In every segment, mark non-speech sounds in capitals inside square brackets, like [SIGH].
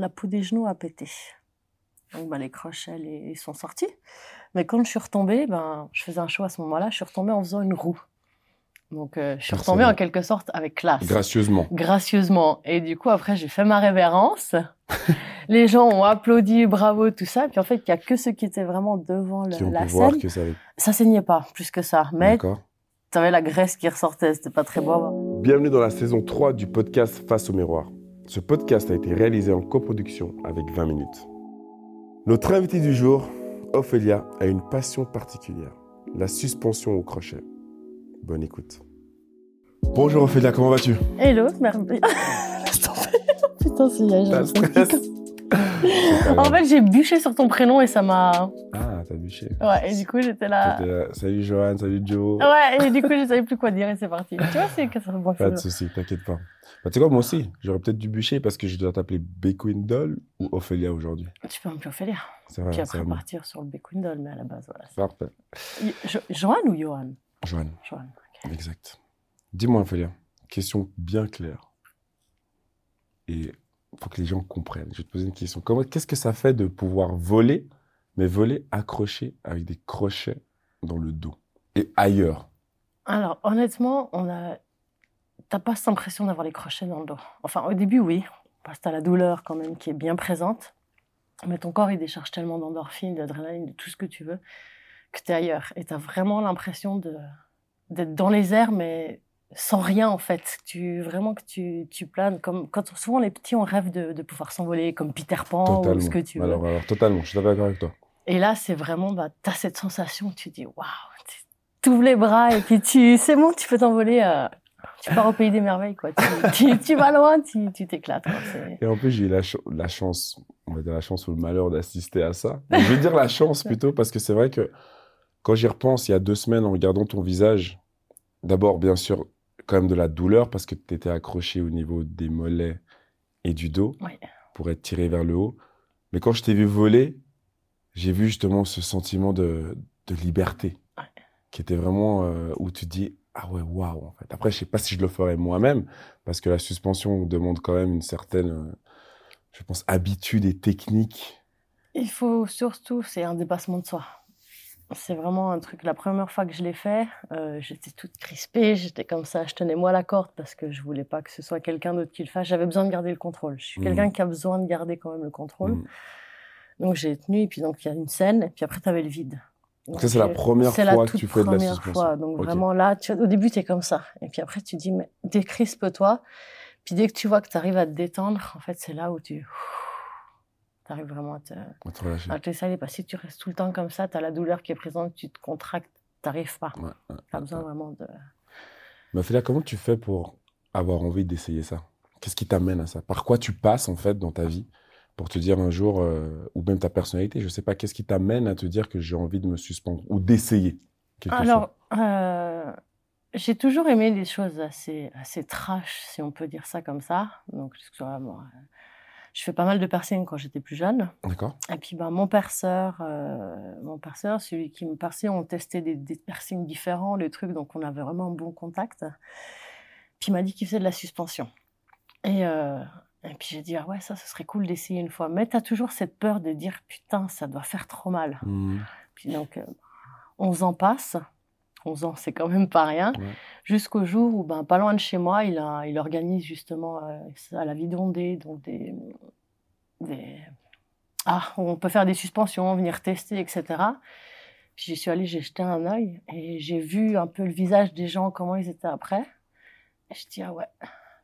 la peau des genoux a pété. Donc, bah, les crochets, les- ils sont sortis. Mais quand je suis retombée, ben, je faisais un show à ce moment-là, je suis retombée en faisant une roue. Donc, euh, je suis retombée en quelque sorte avec classe Gracieusement. gracieusement. Et du coup, après, j'ai fait ma révérence. [LAUGHS] Les gens ont applaudi, bravo, tout ça. Puis en fait, il y a que ceux qui étaient vraiment devant le- Qui ont la pu voir scène. que ça avait. Ça saignait pas, plus que ça. Mais D'accord. t'avais la graisse qui ressortait, c'était pas très beau. à voir. Bienvenue dans la saison 3 du podcast Face au miroir. Ce podcast a été réalisé en coproduction avec 20 minutes. Notre invité du jour, Ophélia, a une passion particulière, la suspension au crochet. Bonne écoute. Bonjour Ophélia, comment vas-tu? Hello, merde. Laisse [LAUGHS] tomber. Putain, c'est [LAUGHS] En fait, j'ai bûché sur ton prénom et ça m'a. Ah, t'as bûché. Ouais, et du coup, j'étais là. Salut Johan, salut Joe. Ouais, et du coup, je [LAUGHS] savais plus quoi dire et c'est parti. Tu vois, c'est que ça me Pas de soucis, t'inquiète pas. Bah, tu sais quoi, moi aussi, j'aurais peut-être dû bûcher parce que je dois t'appeler Beckwin Doll ou Ophélia aujourd'hui. Tu peux peu Ophélia. C'est vrai, Puis après partir sur le Bécundol, mais à la base, voilà. parfait. Jo- Johan ou Johan? Johan, Johan. exact. Dis-moi Ophélia, question bien claire. Et pour que les gens comprennent, je vais te poser une question. Qu'est-ce que ça fait de pouvoir voler, mais voler accroché avec des crochets dans le dos et ailleurs? Alors, honnêtement, on a. T'as pas cette impression d'avoir les crochets dans le dos. Enfin, au début, oui, parce que t'as la douleur quand même qui est bien présente. Mais ton corps, il décharge tellement d'endorphine, d'adrénaline, de tout ce que tu veux, que t'es ailleurs. Et t'as vraiment l'impression de d'être dans les airs, mais sans rien en fait. Tu vraiment que tu, tu planes comme quand souvent les petits on rêve de, de pouvoir s'envoler comme Peter Pan Totalement. ou ce que tu veux. alors, alors, totalement, je suis d'accord avec toi. Et là, c'est vraiment, bah, t'as cette sensation, tu dis, waouh, tu ouvres les bras et puis tu, c'est bon, tu peux t'envoler, euh, tu pars au pays des merveilles, quoi. Tu, tu, tu vas loin, tu, t'éclates, Et en plus, j'ai eu la, ch- la chance, on va dire la chance ou le malheur d'assister à ça. Mais je vais dire la chance plutôt parce que c'est vrai que quand j'y repense, il y a deux semaines, en regardant ton visage, d'abord, bien sûr, quand même de la douleur parce que tu étais accroché au niveau des mollets et du dos pour être tiré vers le haut. Mais quand je t'ai vu voler, j'ai vu justement ce sentiment de, de liberté Ouais. qui était vraiment euh, où tu te dis ah ouais waouh en fait. Après je sais pas si je le ferais moi-même parce que la suspension demande quand même une certaine euh, je pense habitude et technique. Il faut surtout, c'est un dépassement de soi. C'est vraiment un truc. La première fois que je l'ai fait, euh, j'étais toute crispée, j'étais comme ça, je tenais moi la corde parce que je voulais pas que ce soit quelqu'un d'autre qui le fasse. J'avais besoin de garder le contrôle. Je suis Mhm. quelqu'un qui a besoin de garder quand même le contrôle. Mhm. Donc j'ai tenu, et puis donc il y a une scène, et puis après tu avais le vide. Donc ça, c'est la j'ai- première la fois que tu fais de la première suspension. fois. Donc vraiment là, tu, au début, tu es comme ça. Et puis après, tu dis, mais décrispe-toi. Puis dès que tu vois que tu arrives à te détendre, en fait, c'est là où tu arrives vraiment à te, relâcher. à te laisser aller. Parce que si tu restes tout le temps comme ça, tu as la douleur qui est présente, tu te contractes, tu n'arrives pas. Ouais, ouais. Tu as besoin vraiment de... Mais Ophélia, comment tu fais pour avoir envie d'essayer ça? Qu'est-ce qui t'amène à ça? Par quoi tu passes en fait dans ta vie pour te dire un jour, euh, ou même ta personnalité, je sais pas, qu'est-ce qui t'amène à te dire que j'ai envie de me suspendre ou d'essayer quelque Alors, euh, j'ai toujours aimé des choses assez, assez trash, si on peut dire ça comme ça. Donc, que euh, je fais pas mal de piercing quand j'étais plus jeune. D'accord Et puis, ben, mon perceur, euh, mon perceur, celui qui me perçait, on testait des, des piercings différents, les trucs, donc on avait vraiment un bon contact. Puis il m'a dit qu'il faisait de la suspension. Et, euh, et puis j'ai dit, ah ouais, ça, ce serait cool d'essayer une fois. Mais tu as toujours cette peur de dire, putain, ça doit faire trop mal. Mhm. Puis donc, euh, 11 ans passent. 11 ans, c'est quand même pas rien. Ouais. Jusqu'au jour où, ben, pas loin de chez moi, il, a, il organise justement euh, à la vie d'ondée, donc des, des. Ah, on peut faire des suspensions, venir tester, etc. Puis j'y suis allée, j'ai jeté un œil et j'ai vu un peu le visage des gens, comment ils étaient après. Et je dis, ah ouais,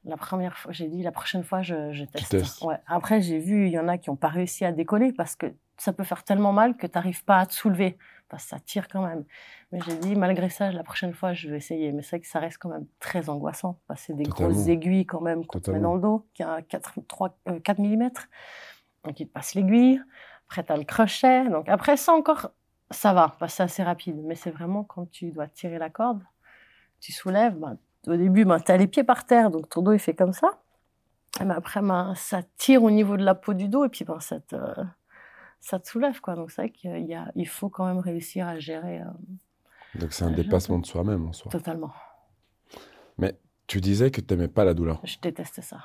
la première fois, j'ai dit, la prochaine fois, je, je teste. Ouais. Après, j'ai vu, il y en a qui n'ont pas réussi à décoller parce que ça peut faire tellement mal que tu n'arrives pas à te soulever. Que ça tire quand même. Mais j'ai dit, malgré ça, la prochaine fois, je vais essayer. Mais c'est vrai que ça reste quand même très angoissant. Que c'est des Totalement. grosses aiguilles quand même qu'on te met dans le dos, qui a 4, 3, euh, 4 mm. Donc, il te passe l'aiguille. Après, tu as le crochet. Donc, après ça encore, ça va, parce que c'est assez rapide. Mais c'est vraiment quand tu dois tirer la corde, tu soulèves. ben, au début, ben, tu as les pieds par terre, donc ton dos, il fait comme ça. Ben, après, ben, ça tire au niveau de la peau du dos, et puis ben, ça, te, ça te soulève. Quoi. Donc, c'est vrai qu'il y a, il faut quand même réussir à gérer euh, Donc c'est un dépassement de soi-même en soi. totalement. Tu disais que tu n'aimais pas la douleur. Je déteste ça.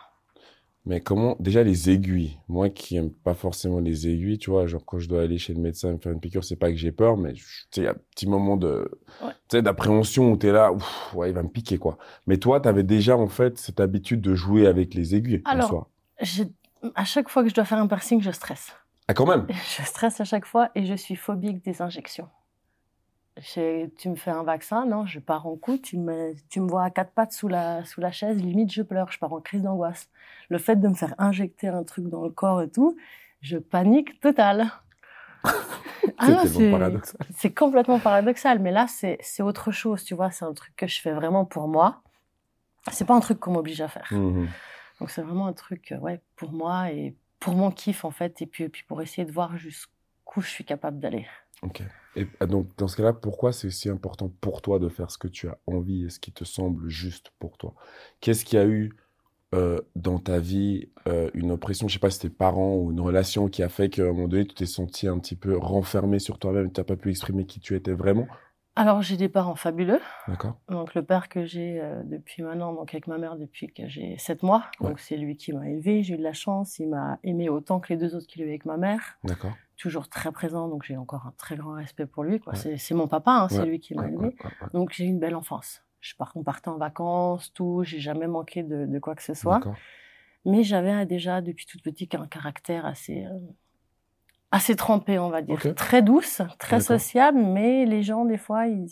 Mais comment, déjà les aiguilles, moi qui aime pas forcément les aiguilles, tu vois, genre quand je dois aller chez le médecin me faire une piqûre, c'est pas que j'ai peur, mais tu sais, il y a un petit moment de, Ouais. tu d'appréhension où t'es là, ouf, ouais, il va me piquer, quoi. Mais toi, t'avais déjà, en fait, cette habitude de jouer avec les aiguilles, en Alors- soi. J'ai- À chaque fois que je dois faire un piercing, je stresse. Ah, quand même? [LAUGHS] Je stresse à chaque fois et je suis phobique des injections. Tu me fais un vaccin, non, je pars en coup, tu me, tu me vois à quatre pattes sous la, sous la chaise, limite je pleure, je pars en crise d'angoisse. Le fait de me faire injecter un truc dans le corps et tout, je panique total. [LAUGHS] Ah c'est complètement paradoxal, mais là c'est autre chose, tu vois, c'est un truc que je fais vraiment pour moi. C'est pas un truc qu'on m'oblige à faire. Mhm. Donc c'est vraiment un truc, ouais, pour moi et pour mon kiff en fait, et puis, pour essayer de voir jusqu'où je suis capable d'aller. Ok. Et ah, donc, dans ce cas-là, pourquoi c'est si important pour toi de faire ce que tu as envie et ce qui te semble juste pour toi? Qu'est-ce qu'il y a eu euh, dans ta vie, euh, une oppression, je sais pas si tes parents ou une relation qui a fait qu'à un moment donné, tu t'es senti un petit peu renfermé sur toi-même, tu n'as pas pu exprimer qui tu étais vraiment? Alors j'ai des parents fabuleux. D'accord? Donc le père que j'ai euh, depuis maintenant, donc avec ma mère depuis que j'ai 7 mois. Ouais. Donc c'est lui qui m'a élevé, j'ai eu de la chance, il m'a aimé autant que les deux autres qu'il a eu avec ma mère. D'accord? Toujours très présent, donc j'ai encore un très grand respect pour lui. quoi. Ouais. C'est mon papa, hein, c'est lui qui m'a Ouais, élevé. ouais, ouais, ouais. Donc j'ai eu une belle enfance. Je pars, on partait en vacances, tout, j'ai jamais manqué de, de quoi que ce soit. D'accord. Mais j'avais déjà depuis toute petite un caractère assez, euh, assez trempé, on va dire. Très douce, très sociable, mais les gens, des fois, ils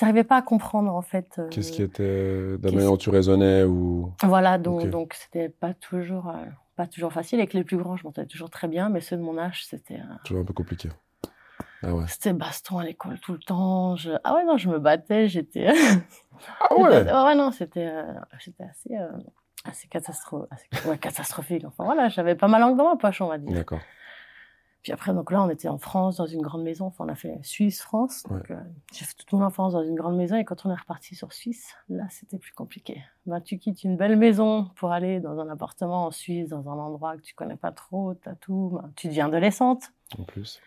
n'arrivaient pas à comprendre, en fait. euh, Qu'est-ce qui était de la manière dont tu raisonnais ou... Voilà, donc Ok. donc c'était pas toujours, euh, pas toujours facile. Avec les plus grands, je m'entendais toujours très bien, mais ceux de mon âge, c'était euh, Toujours un peu compliqué. Ah ouais. c'était baston à l'école tout le temps. Je... Ah ouais, non, je me battais, j'étais... [LAUGHS] Ah ouais! J'étais- ouais, non, c'était assez, assez, catastro... assez- ouais, catastrophique. Enfin voilà, j'avais pas ma langue dans ma poche, on va dire. D'accord. Puis après, donc là, on était en France, dans une grande maison. Enfin, on a fait Suisse-France. Euh, j'ai fait toute mon enfance dans une grande maison. Et quand on est reparti sur Suisse, là, c'était plus compliqué. Ben, tu quittes une belle maison pour aller dans un appartement en Suisse, dans un endroit que tu connais pas trop, t'as tout. Ben, tu deviens adolescente. En plus.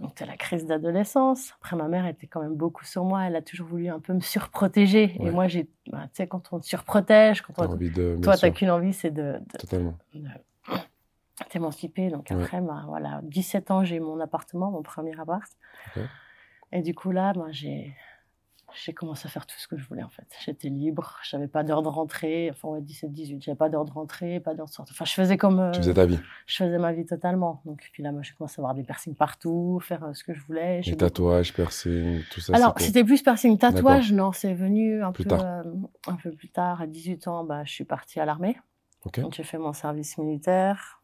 Donc, tu as la crise d'adolescence. Après, ma mère était quand même beaucoup sur moi. Elle a toujours voulu un peu me surprotéger. Ouais. Et moi, j'ai, ben, tu sais, quand on te surprotège, quand T'as on, envie de... toi, t'as qu'une envie, c'est de, de, Totalement. de t'émanciper. Donc Ouais. après, bah, voilà, 17 ans, j'ai mon appartement, mon premier appart. Et du coup, là, bah, j'ai, j'ai commencé à faire tout ce que je voulais, en fait. J'étais libre, j'avais pas d'heure de rentrée. Enfin, ouais, 17, 18, j'avais pas d'heure de rentrée, pas d'heure de sortie. Enfin, je faisais comme... euh, Tu faisais ta vie. Je faisais ma vie totalement. Donc, puis là, moi, j'ai commencé à avoir des piercings partout, faire euh, ce que je voulais. Les tatouages, piercing, tout ça. alors, c'était- plus piercing tatouage, non, c'est venu un Plus peu, tard. euh, un peu plus tard. À 18 ans, bah, je suis partie à l'armée. Donc, j'ai fait mon service militaire.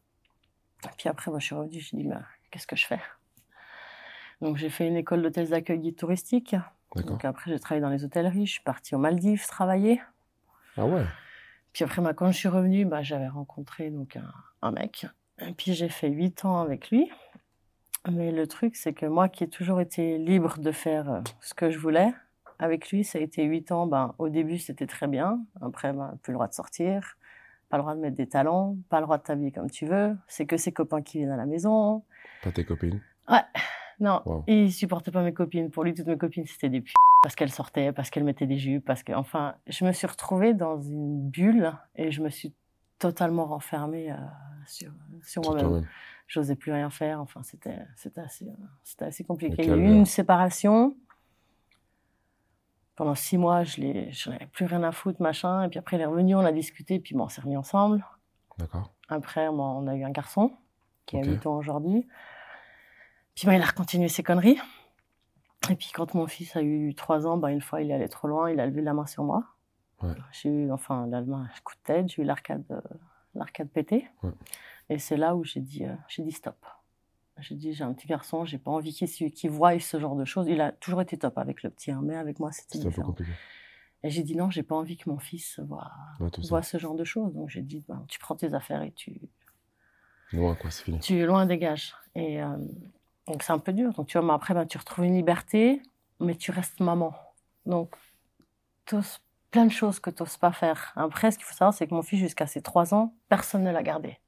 Puis après, moi, je suis revenue, j'ai dit, bah, qu'est-ce que je fais? Donc, j'ai fait une école d'hôtesse d'accueil guide touristique. Donc, après, j'ai travaillé dans les hôtelleries. Je suis partie aux Maldives travailler. Ah ouais? Puis après, bah, quand je suis revenue, bah, j'avais rencontré donc un, un mec. Et puis j'ai fait huit ans avec lui. Mais le truc, c'est que moi qui ai toujours été libre de faire euh, ce que je voulais, avec lui, ça a été huit ans. Ben, au début, c'était très bien. Après, ben, plus le droit de sortir, pas le droit de mettre des talons, pas le droit de t'habiller comme tu veux. C'est que ses copains qui viennent à la maison. Pas tes copines. Non, Wow. il supportait pas mes copines. Pour lui, toutes mes copines, c'était des p... parce qu'elles sortaient, parce qu'elles mettaient des jupes, parce que, enfin, je me suis retrouvée dans une bulle et je me suis totalement renfermée euh, sur, sur moi-même. J'osais plus rien faire. Enfin, c'était, assez, euh, assez compliqué. Il y a eu une séparation. Pendant six mois, je n'avais plus rien à foutre, machin. Et puis après, il est revenu, on a discuté, puis bon, on s'est remis ensemble. D'accord. Après, moi, on a eu un garçon qui Ok. a 8 ans aujourd'hui. Puis ben, il a continué ses conneries. Et puis quand mon fils a eu 3 ans, ben, une fois il est allé trop loin, il a levé la main sur moi. Ouais. J'ai eu, enfin, la main, un coup de tête, j'ai eu l'arcade, euh, l'arcade pété. Ouais. Et c'est là où j'ai dit, euh, j'ai dit stop. J'ai dit, j'ai un petit garçon, j'ai pas envie qu'il, qu'il voie ce genre de choses. Il a toujours été top avec le petit, hein, mais avec moi c'était un peu compliqué. Et j'ai dit non, j'ai pas envie que mon fils Ouais, voit ce genre de choses. Donc j'ai dit, ben, tu prends tes affaires et tu, Loin, quoi, c'est fini. tu es loin dégage. Et euh, donc c'est un peu dur. Donc tu vois, mais après, ben, tu retrouves une liberté, mais tu restes maman. Donc, plein de choses que tu n'oses pas faire. Après, ce qu'il faut savoir, c'est que mon fils, jusqu'à ses 3 ans, personne ne l'a gardé.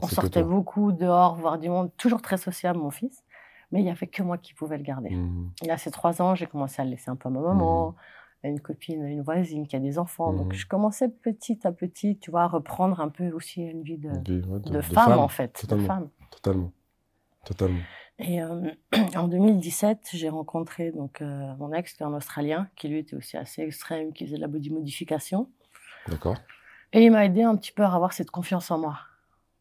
On sortait beaucoup dehors, voir du monde, toujours très sociable, mon fils. Mais il n'y avait que moi qui pouvais le garder. Mhm. Et à ses 3 ans, j'ai commencé à le laisser un peu à ma maman. à une copine, à une voisine qui a des enfants. Donc Mhm. je commençais petit à petit, tu vois, à reprendre un peu aussi une vie de, ouais, de, femme, en fait. De totalement. femme. Totalement. Totalement. Et euh, [CLEARS THROAT] en 2017, j'ai rencontré donc euh, mon ex, qui est un Australien, qui lui était aussi assez extrême, qui faisait de la body modification. D'accord. Et il m'a aidé un petit peu à avoir cette confiance en moi.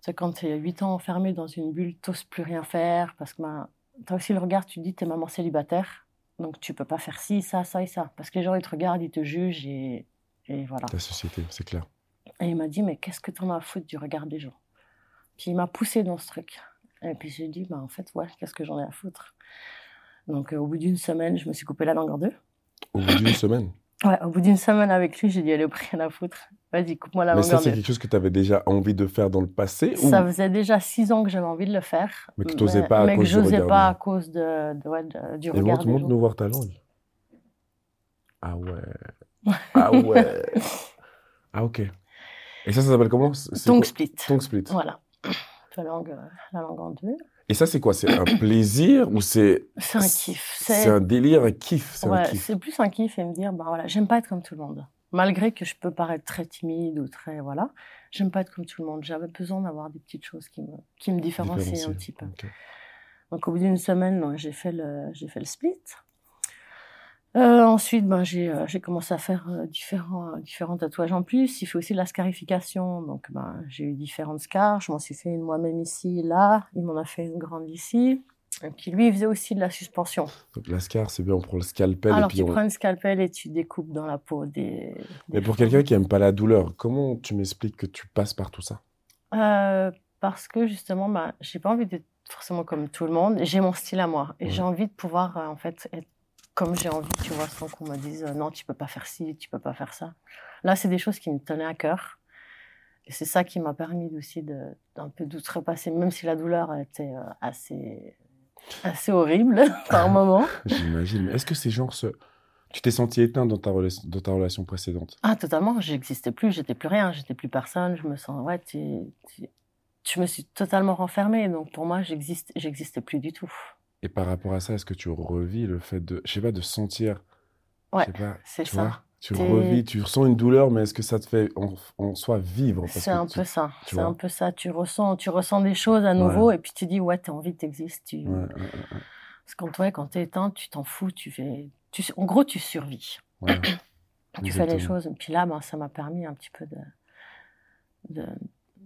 C'est quand tu es 8 ans enfermé dans une bulle, tu n'oses plus rien faire, parce que ben, tu as aussi le regard, tu te dis, tu es maman célibataire, donc tu peux pas faire ci, ça, ça et ça. Parce que les gens, ils te regardent, ils te jugent, et, et voilà. La société, c'est clair. Et il m'a dit, mais qu'est-ce que tu en as à foutre du regard des gens? Puis il m'a poussé dans ce truc. Et puis j'ai dit, bah, en fait, ouais, qu'est-ce que j'en ai à foutre? Donc euh, au bout d'une semaine, je me suis coupé la langue en deux. Au bout d'une semaine? Ouais, au bout d'une semaine avec lui, j'ai dit, allez, au rien à foutre. Vas-y, coupe-moi la Mais ça, c'est quelque chose que tu avais déjà envie de faire dans le passé ou... Ça faisait déjà six ans que j'avais envie de le faire. Mais que t'osais pas à mais cause que du regard pas des à cause de, de- ouais, de- du Et regard montre gens. nous voir ta langue. Ah ouais. Ah [LAUGHS] ouais. ah ok. Et ça, ça s'appelle comment? Tongue split. Tongue split. Voilà. [CLEARS THROAT] La langue, euh, la langue en deux. Et ça, c'est quoi? C'est un plaisir ou c'est C'est un kiff. c'est un délire, un kiff C'est un Ouais, kiff. c'est plus un kiff et me dire, bah voilà, j'aime pas être comme tout le monde. Malgré que je peux paraître très timide ou très, voilà, j'aime pas être comme tout le monde. J'avais besoin d'avoir des petites choses qui me, qui me différencient un petit peu. Donc au bout d'une semaine, j'ai fait le, j'ai fait le split. Euh, ensuite, ben, j'ai, euh, j'ai commencé à faire euh, différents, euh, différents tatouages en plus. Il fait aussi de la scarification. Donc, ben, j'ai eu différentes scars. Je m'en suis fait une moi-même ici, là. Il m'en a fait une grande ici. Et puis lui, faisait aussi de la suspension. Donc l'ascar, c'est bien, on prend le scalpel Alors, et puis tu on... prends une scalpel et tu découpes dans la peau des. Mais pour quelqu'un qui aime pas la douleur, comment tu m'expliques que tu passes par tout ça? Euh, parce que justement, bah, j'ai pas envie d'être forcément comme tout le monde. J'ai mon style à moi et Ouais. j'ai envie de pouvoir euh, en fait être comme j'ai envie, tu vois, sans qu'on me dise euh, non, tu peux pas faire ci, tu peux pas faire ça. Là, c'est des choses qui me tenaient à cœur et c'est ça qui m'a permis aussi d'un peu d'outrepasser, même si la douleur était euh, assez assez horrible [LAUGHS] par moments. J'imagine. Mais est-ce que c'est genre ce... Tu t'es senti éteint dans ta, relation, dans ta relation précédente? Ah, totalement, j'existais plus, j'étais plus rien, j'étais plus personne, je me sens, ouais, tu, tu- je me suis totalement renfermée, donc pour moi, j'existe, j'existais plus du tout. Et par rapport à ça, est-ce que tu revis le fait de, je sais pas, de sentir, Ouais, c'est ça. Tu revis, tu ressens une douleur, mais est-ce que ça te fait en, en soi vivre? C'est un tu- peu ça, c'est un peu ça. Tu ressens, tu ressens des choses à nouveau et puis tu dis, ouais, t'as envie, t'existes. Tu... Ouais, Parce que quand, ouais, quand t'es éteint, tu t'en fous, tu fais, tu... en gros, tu survis. [CLEARS THROAT] Tu fais les choses. Et puis là, ben, ça m'a permis un petit peu de, de,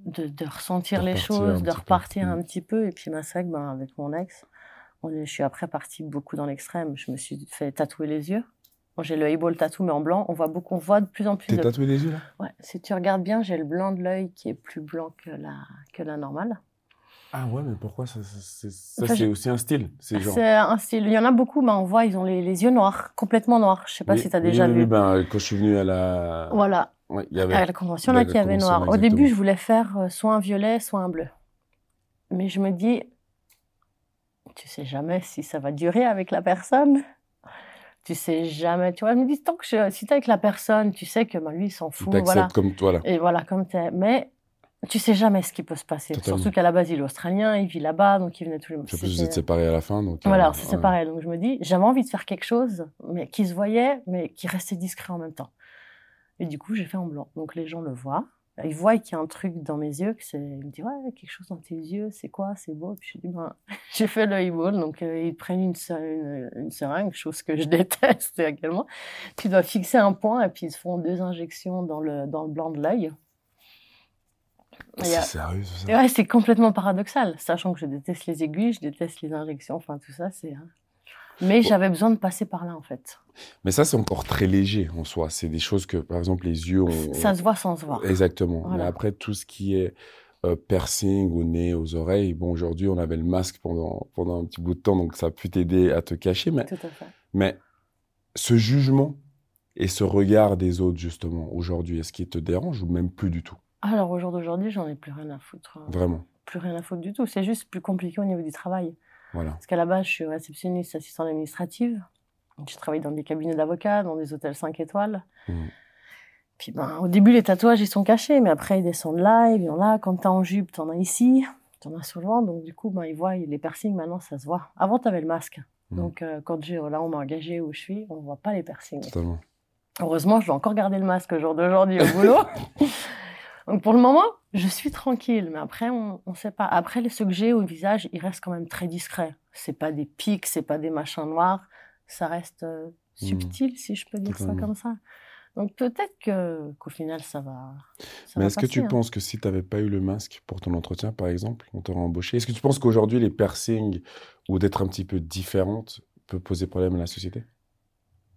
de, de ressentir les choses, de repartir Mm. un petit peu. Et puis, ben, c'est vrai que, ben, avec mon ex, on est- je suis après partie beaucoup dans l'extrême. Je me suis fait tatouer les yeux. Bon, j'ai le eyeball tattoo, mais en blanc. On voit beaucoup, on voit de plus en plus T'es de tatoué les yeux là? Ouais, si tu regardes bien, j'ai le blanc de l'œil qui est plus blanc que la, que la normale. Ah ouais, mais pourquoi ça, ça, c'est- ça, Enfin, c'est je- aussi un style C'est genre. C'est un style. Il y en a beaucoup, mais on voit, ils ont les, les yeux noirs, complètement noirs. Je sais pas Oui, si tu as déjà oui, vu. oui, ben, quand je suis venu à la. Voilà, Ouais, il y avait. à la convention, là, qui avait noir. Au début, je voulais faire euh, soit un violet, soit un bleu. Mais je me dis, tu sais jamais si ça va durer avec la personne. Tu sais jamais, tu vois. Je me dis, tant que je, si t'es avec la personne, tu sais que ben, lui, il s'en fout. t'acceptes Voilà. comme toi là. Et voilà, comme t'es. Mais tu sais jamais ce qui peut se passer. Totalement. Surtout qu'à la base, il est australien, il vit là-bas, donc il venait tous les En plus, vous êtes séparés à la fin, donc. euh, Voilà, c'est ouais. séparé. Donc je me dis, j'avais envie de faire quelque chose, mais qui se voyait, mais qui restait discret en même temps. Et du coup, j'ai fait en blanc. Donc les gens le voient. Ils voient qu'il y a un truc dans mes yeux, que c'est. Ils me disent, ouais, quelque chose dans tes yeux, c'est quoi, c'est beau. Puis je dis, ben, [LAUGHS] j'ai fait le highball, donc euh, ils prennent une, une, une seringue, [LAUGHS] chose que je déteste [LAUGHS] également. Tu dois fixer un point et puis ils se font deux injections dans le, dans le blanc de l'œil. C'est euh, sérieux, ça? ouais, c'est complètement paradoxal, sachant que je déteste les aiguilles, je déteste les injections, enfin tout ça, c'est. Mais j'avais besoin de passer par là en fait. Mais ça, c'est encore très léger en soi. C'est des choses que, par exemple, les yeux ont. Ça se voit sans se voir. Exactement. Mais après, tout ce qui est euh, piercing au nez, aux oreilles, bon, aujourd'hui, on avait le masque pendant, pendant un petit bout de temps, donc ça a pu t'aider à te cacher. Mais, Tout à fait. mais ce jugement et ce regard des autres, justement, aujourd'hui, est-ce qu'il te dérange ou même plus du tout? Alors au jour d'aujourd'hui, j'en ai plus rien à foutre. hein. Vraiment? Plus rien à foutre du tout. C'est juste plus compliqué au niveau du travail. Voilà. Parce qu'à la base, je suis réceptionniste, assistante administrative. Donc, Je travaille dans des cabinets d'avocats, dans des hôtels 5 étoiles. Mhm. Puis ben, au début, les tatouages, ils sont cachés, mais après, ils descendent là, ils viennent là. Quand t'es en jupe, t'en as ici, t'en as ventre. Donc du coup, ben, ils voient les piercings, maintenant, ça se voit. Avant, t'avais le masque. Mhm. Donc euh, quand j'ai, là, on m'a engagé où je suis, on voit pas les piercings. Totalement. Heureusement, je dois encore garder le masque au jour d'aujourd'hui au boulot. [LAUGHS] Donc pour le moment, je suis tranquille, mais après, on ne sait pas. Après, ceux que j'ai au visage, ils restent quand même très discrets. C'est pas des pics, c'est pas des machins noirs. Ça reste euh, Hmm. subtil, si je peux dire ça comme ça. Donc peut-être que qu'au final, ça va. ça Mais va est-ce que tu hein. penses que si tu n'avais pas eu le masque pour ton entretien, par exemple, on t'aurait embauché? Est-ce que tu penses qu'aujourd'hui, les piercings ou d'être un petit peu différente peut poser problème à la société?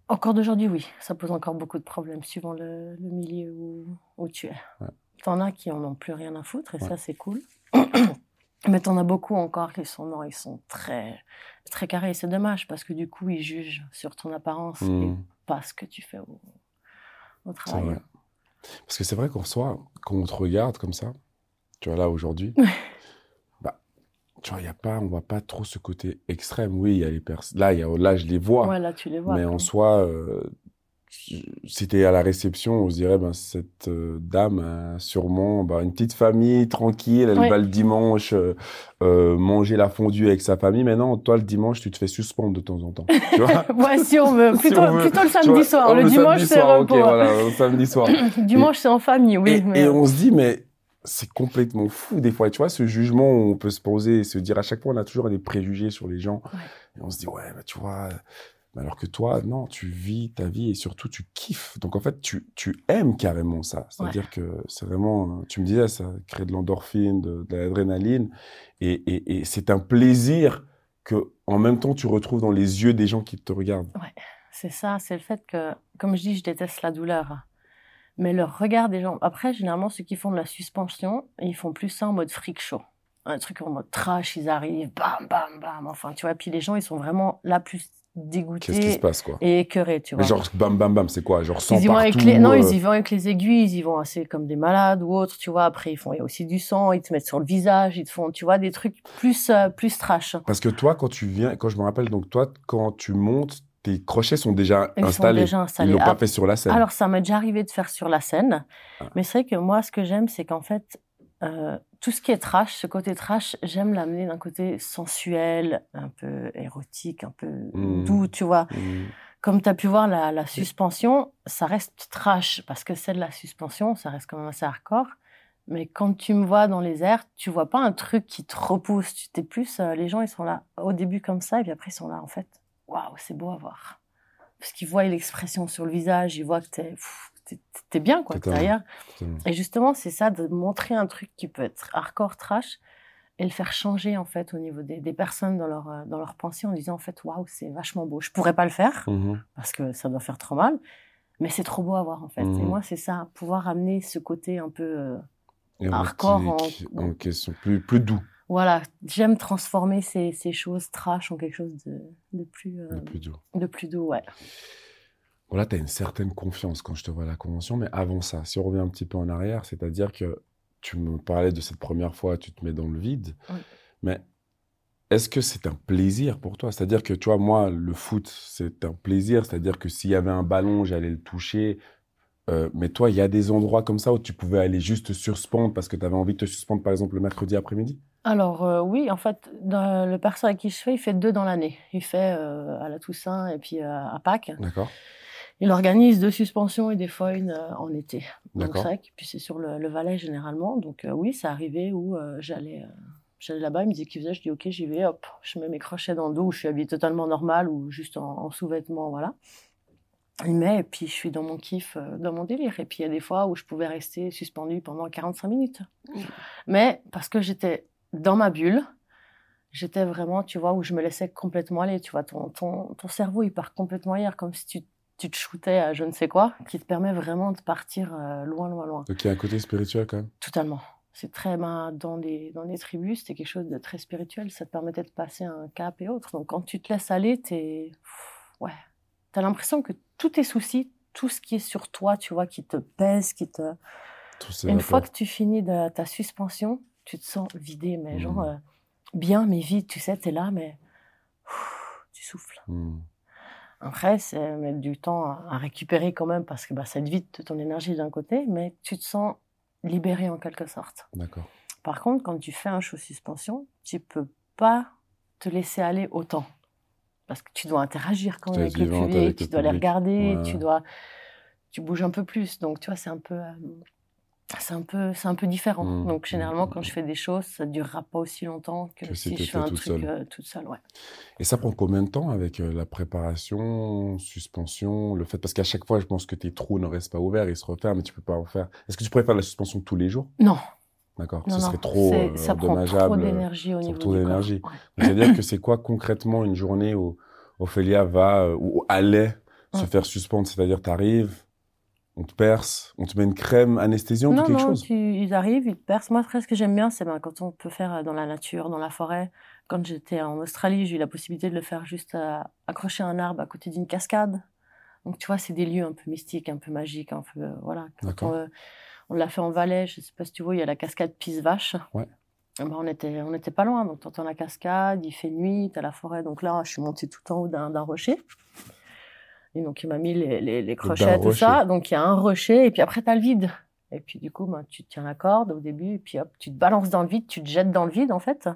Encore d'aujourd'hui, oui. Ça pose encore beaucoup de problèmes suivant le, le milieu où, où tu es. Ouais. T'en as qui en ont plus rien à foutre et Ouais. ça, c'est cool. [COUGHS] Mais t'en as beaucoup encore qui sont, non, ils sont très, très carrés. C'est dommage parce que du coup, ils jugent sur ton apparence et Hmm. pas ce que tu fais au, travail. Parce que c'est vrai qu'en soi, quand on te regarde comme ça, tu vois là aujourd'hui, bah, tu vois, il y a pas, on voit pas trop ce côté extrême. Oui, il y a les personnes. Là, il y a, là, je les vois. Ouais, là, tu les vois. Mais en soi, euh, si t'es à la réception, on se dirait, ben, cette euh, dame a sûrement ben, une petite famille tranquille, elle Ouais. va le dimanche euh, euh, manger la fondue avec sa famille. Mais non, toi, le dimanche, tu te fais suspendre de temps en temps. Tu vois [LAUGHS] Ouais, si on veut. [LAUGHS] Si Plutôt, on veut. plutôt le samedi vois, soir. oh, le, dimanche, c'est repos. ok, voilà, le samedi soir. [LAUGHS] dimanche, c'est en famille, oui. et, mais- et on se dit, mais c'est complètement fou des fois. Tu vois, ce jugement, on peut se poser et se dire, à chaque fois, on a toujours des préjugés sur les gens. Ouais. Et on se dit, ouais, bah, tu vois. Alors que toi, non, tu vis ta vie et surtout tu kiffes. Donc en fait, tu, tu aimes carrément ça. C'est-à-dire que c'est vraiment, tu me disais, ça crée de l'endorphine, de, de l'adrénaline. Et, et, et c'est un plaisir que en même temps tu retrouves dans les yeux des gens qui te regardent. C'est ça, c'est le fait que, comme je dis, je déteste la douleur. Mais le regard des gens. Après, généralement, ceux qui font de la suspension, ils font plus ça en mode freak show. Un truc en mode trash, ils arrivent, bam, bam, bam. Enfin, tu vois, puis les gens, ils sont vraiment là plus dégoûtés Qu'est-ce qui se passe, quoi? et écœurés, tu vois. Mais genre, bam, bam, bam, c'est quoi? Genre, sans ils y vont partout avec les... Non, euh, ils y vont avec les aiguilles, ils y vont assez comme des malades ou autres, tu vois. Après, ils font il y a aussi du sang, ils te mettent sur le visage, ils te font, tu vois, des trucs plus, euh, plus trash. Parce que toi, quand tu viens, quand je me rappelle, donc toi, quand tu montes, tes crochets sont déjà Ils sont installés. déjà installés. Ils l'ont Ah, pas fait sur la scène. Alors, ça m'est déjà arrivé de faire sur la scène. Ah. Mais c'est vrai que moi, ce que j'aime, c'est qu'en fait, euh, tout ce qui est trash, ce côté trash, j'aime l'amener d'un côté sensuel, un peu érotique, un peu Mm. doux, tu vois. Mm. Comme tu as pu voir, la, la suspension, ça reste trash parce que c'est de la suspension, ça reste quand même assez hardcore. Mais quand tu me vois dans les airs, tu vois pas un truc qui te repousse. Tu t'es plus, euh, les gens, ils sont là au début comme ça, et puis après, ils sont là, en fait. Waouh, c'est beau à voir. Parce qu'ils voient l'expression sur le visage, ils voient que t'es, t'es, bien, quoi, t'es. Totalement. Et justement, c'est ça, de montrer un truc qui peut être hardcore, trash, et le faire changer, en fait, au niveau des, des personnes dans leur, dans leur pensée, en disant, en fait, waouh, c'est vachement beau. Je pourrais pas le faire, Mhm. parce que ça doit faire trop mal, mais c'est trop beau à voir, en fait. Et Mhm. moi, c'est ça, pouvoir amener ce côté un peu... euh, Hardcore en- question, plus, plus doux. voilà, j'aime transformer ces, ces choses trash en quelque chose de, de plus, euh, Plus doux. de plus doux, ouais. Voilà, tu as une certaine confiance quand je te vois à la convention, mais avant ça, si on revient un petit peu en arrière, c'est-à-dire que tu me parlais de cette première fois, tu te mets dans le vide, Oui. mais est-ce que c'est un plaisir pour toi? C'est-à-dire que, tu vois, moi, le foot, c'est un plaisir, c'est-à-dire que s'il y avait un ballon, j'allais le toucher, Euh, mais toi, il y a des endroits comme ça où tu pouvais aller juste suspendre parce que tu avais envie de te suspendre, par exemple, le mercredi après-midi? Alors euh, oui, en fait, dans le perso avec qui je fais, il fait deux dans l'année. Il fait euh, à la Toussaint et puis à Pâques. D'accord Il organise deux suspensions et des fois une euh, en été. Donc puis c'est sur le, le Valais généralement. Donc euh, oui, ça arrivait où euh, j'allais j'allais là-bas, il me disait qu'il faisait, je dis ok, j'y vais, hop, je mets mes crochets dans le dos, où je suis habillée totalement normal ou juste en, en sous-vêtements, voilà. Il met et puis je suis dans mon kiff, dans mon délire. Et puis il y a des fois où je pouvais rester suspendue pendant 45 minutes. Mais parce que j'étais dans ma bulle, j'étais vraiment, tu vois, où je me laissais complètement aller. Tu vois, ton, ton, ton cerveau, il part complètement ailleurs, comme si tu, tu te shootais à je ne sais quoi, qui te permet vraiment de partir euh, loin, loin, loin. Donc il y a un côté spirituel quand même. Totalement. C'est très, ben, dans les, dans les tribus, c'était quelque chose de très spirituel. Ça te permettait de passer un cap et autres. Donc quand tu te laisses aller, t'es, ouais, t'as l'impression que tous tes soucis, tout ce qui est sur toi, tu vois, qui te pèse, qui te, Tout une fois que tu finis de ta suspension, tu te sens vidé, mais genre Mhm. euh, bien, mais vide. Tu sais, t'es là, mais ouf, tu souffles. Hmm. Après, c'est mettre du temps à récupérer quand même parce que bah, ça te vide de ton énergie d'un côté, mais tu te sens libéré en quelque sorte. D'accord. Par contre, quand tu fais un show suspension, tu peux pas te laisser aller autant. Parce que tu dois interagir quand Tu même avec le public, avec tu dois les regarder, Ouais, tu dois... tu bouges un peu plus. Donc, tu vois, c'est un peu. euh, c'est un peu, c'est un peu différent. Mmh, Donc généralement, mmh, quand je fais des choses, ça durera pas aussi longtemps que, Que si si je fais un toute truc seule. euh, toute seule. Ouais. Et ça prend combien de temps avec euh, la préparation, suspension, le fait? Parce qu'à chaque fois, je pense que tes trous ne restent pas ouverts, ils se referment, mais tu peux pas en faire. Est-ce que tu pourrais faire la suspension tous les jours? Non, D'accord. Ce non. serait trop euh, ça prend trop dommageable. d'énergie au niveau trop d'énergie. Ouais. C'est-à-dire que c'est quoi concrètement une journée où Ophélia va euh, ou allait se faire suspendre? C'est-à-dire, tu arrives, on te perce, on te met une crème anesthésiante ou Non, quelque non, chose? tu- ils arrivent, ils te percent. Moi, après, ce que j'aime bien, c'est ben, quand on peut faire euh, dans la nature, dans la forêt. Quand j'étais en Australie, j'ai eu la possibilité de le faire juste à accrocher un arbre à côté d'une cascade. Donc, tu vois, c'est des lieux un peu mystiques, un peu magiques, un peu. euh, voilà. Quand on, euh, on l'a fait en Valais, je sais pas si tu vois, il y a la cascade Pisse-Vache. Ouais. Eh ben, on était, on était pas loin, donc tu entends la cascade, il fait nuit, tu la forêt. Donc là, je suis montée tout en haut d'un rocher. Et donc, il m'a mis les, les, les crochets, tout rocher. ça. Donc, il y a un rocher, et puis après, tu as le vide. Et puis, du coup, ben, tu tiens la corde au début, et puis hop, tu te balances dans le vide, tu te jettes dans le vide, en fait.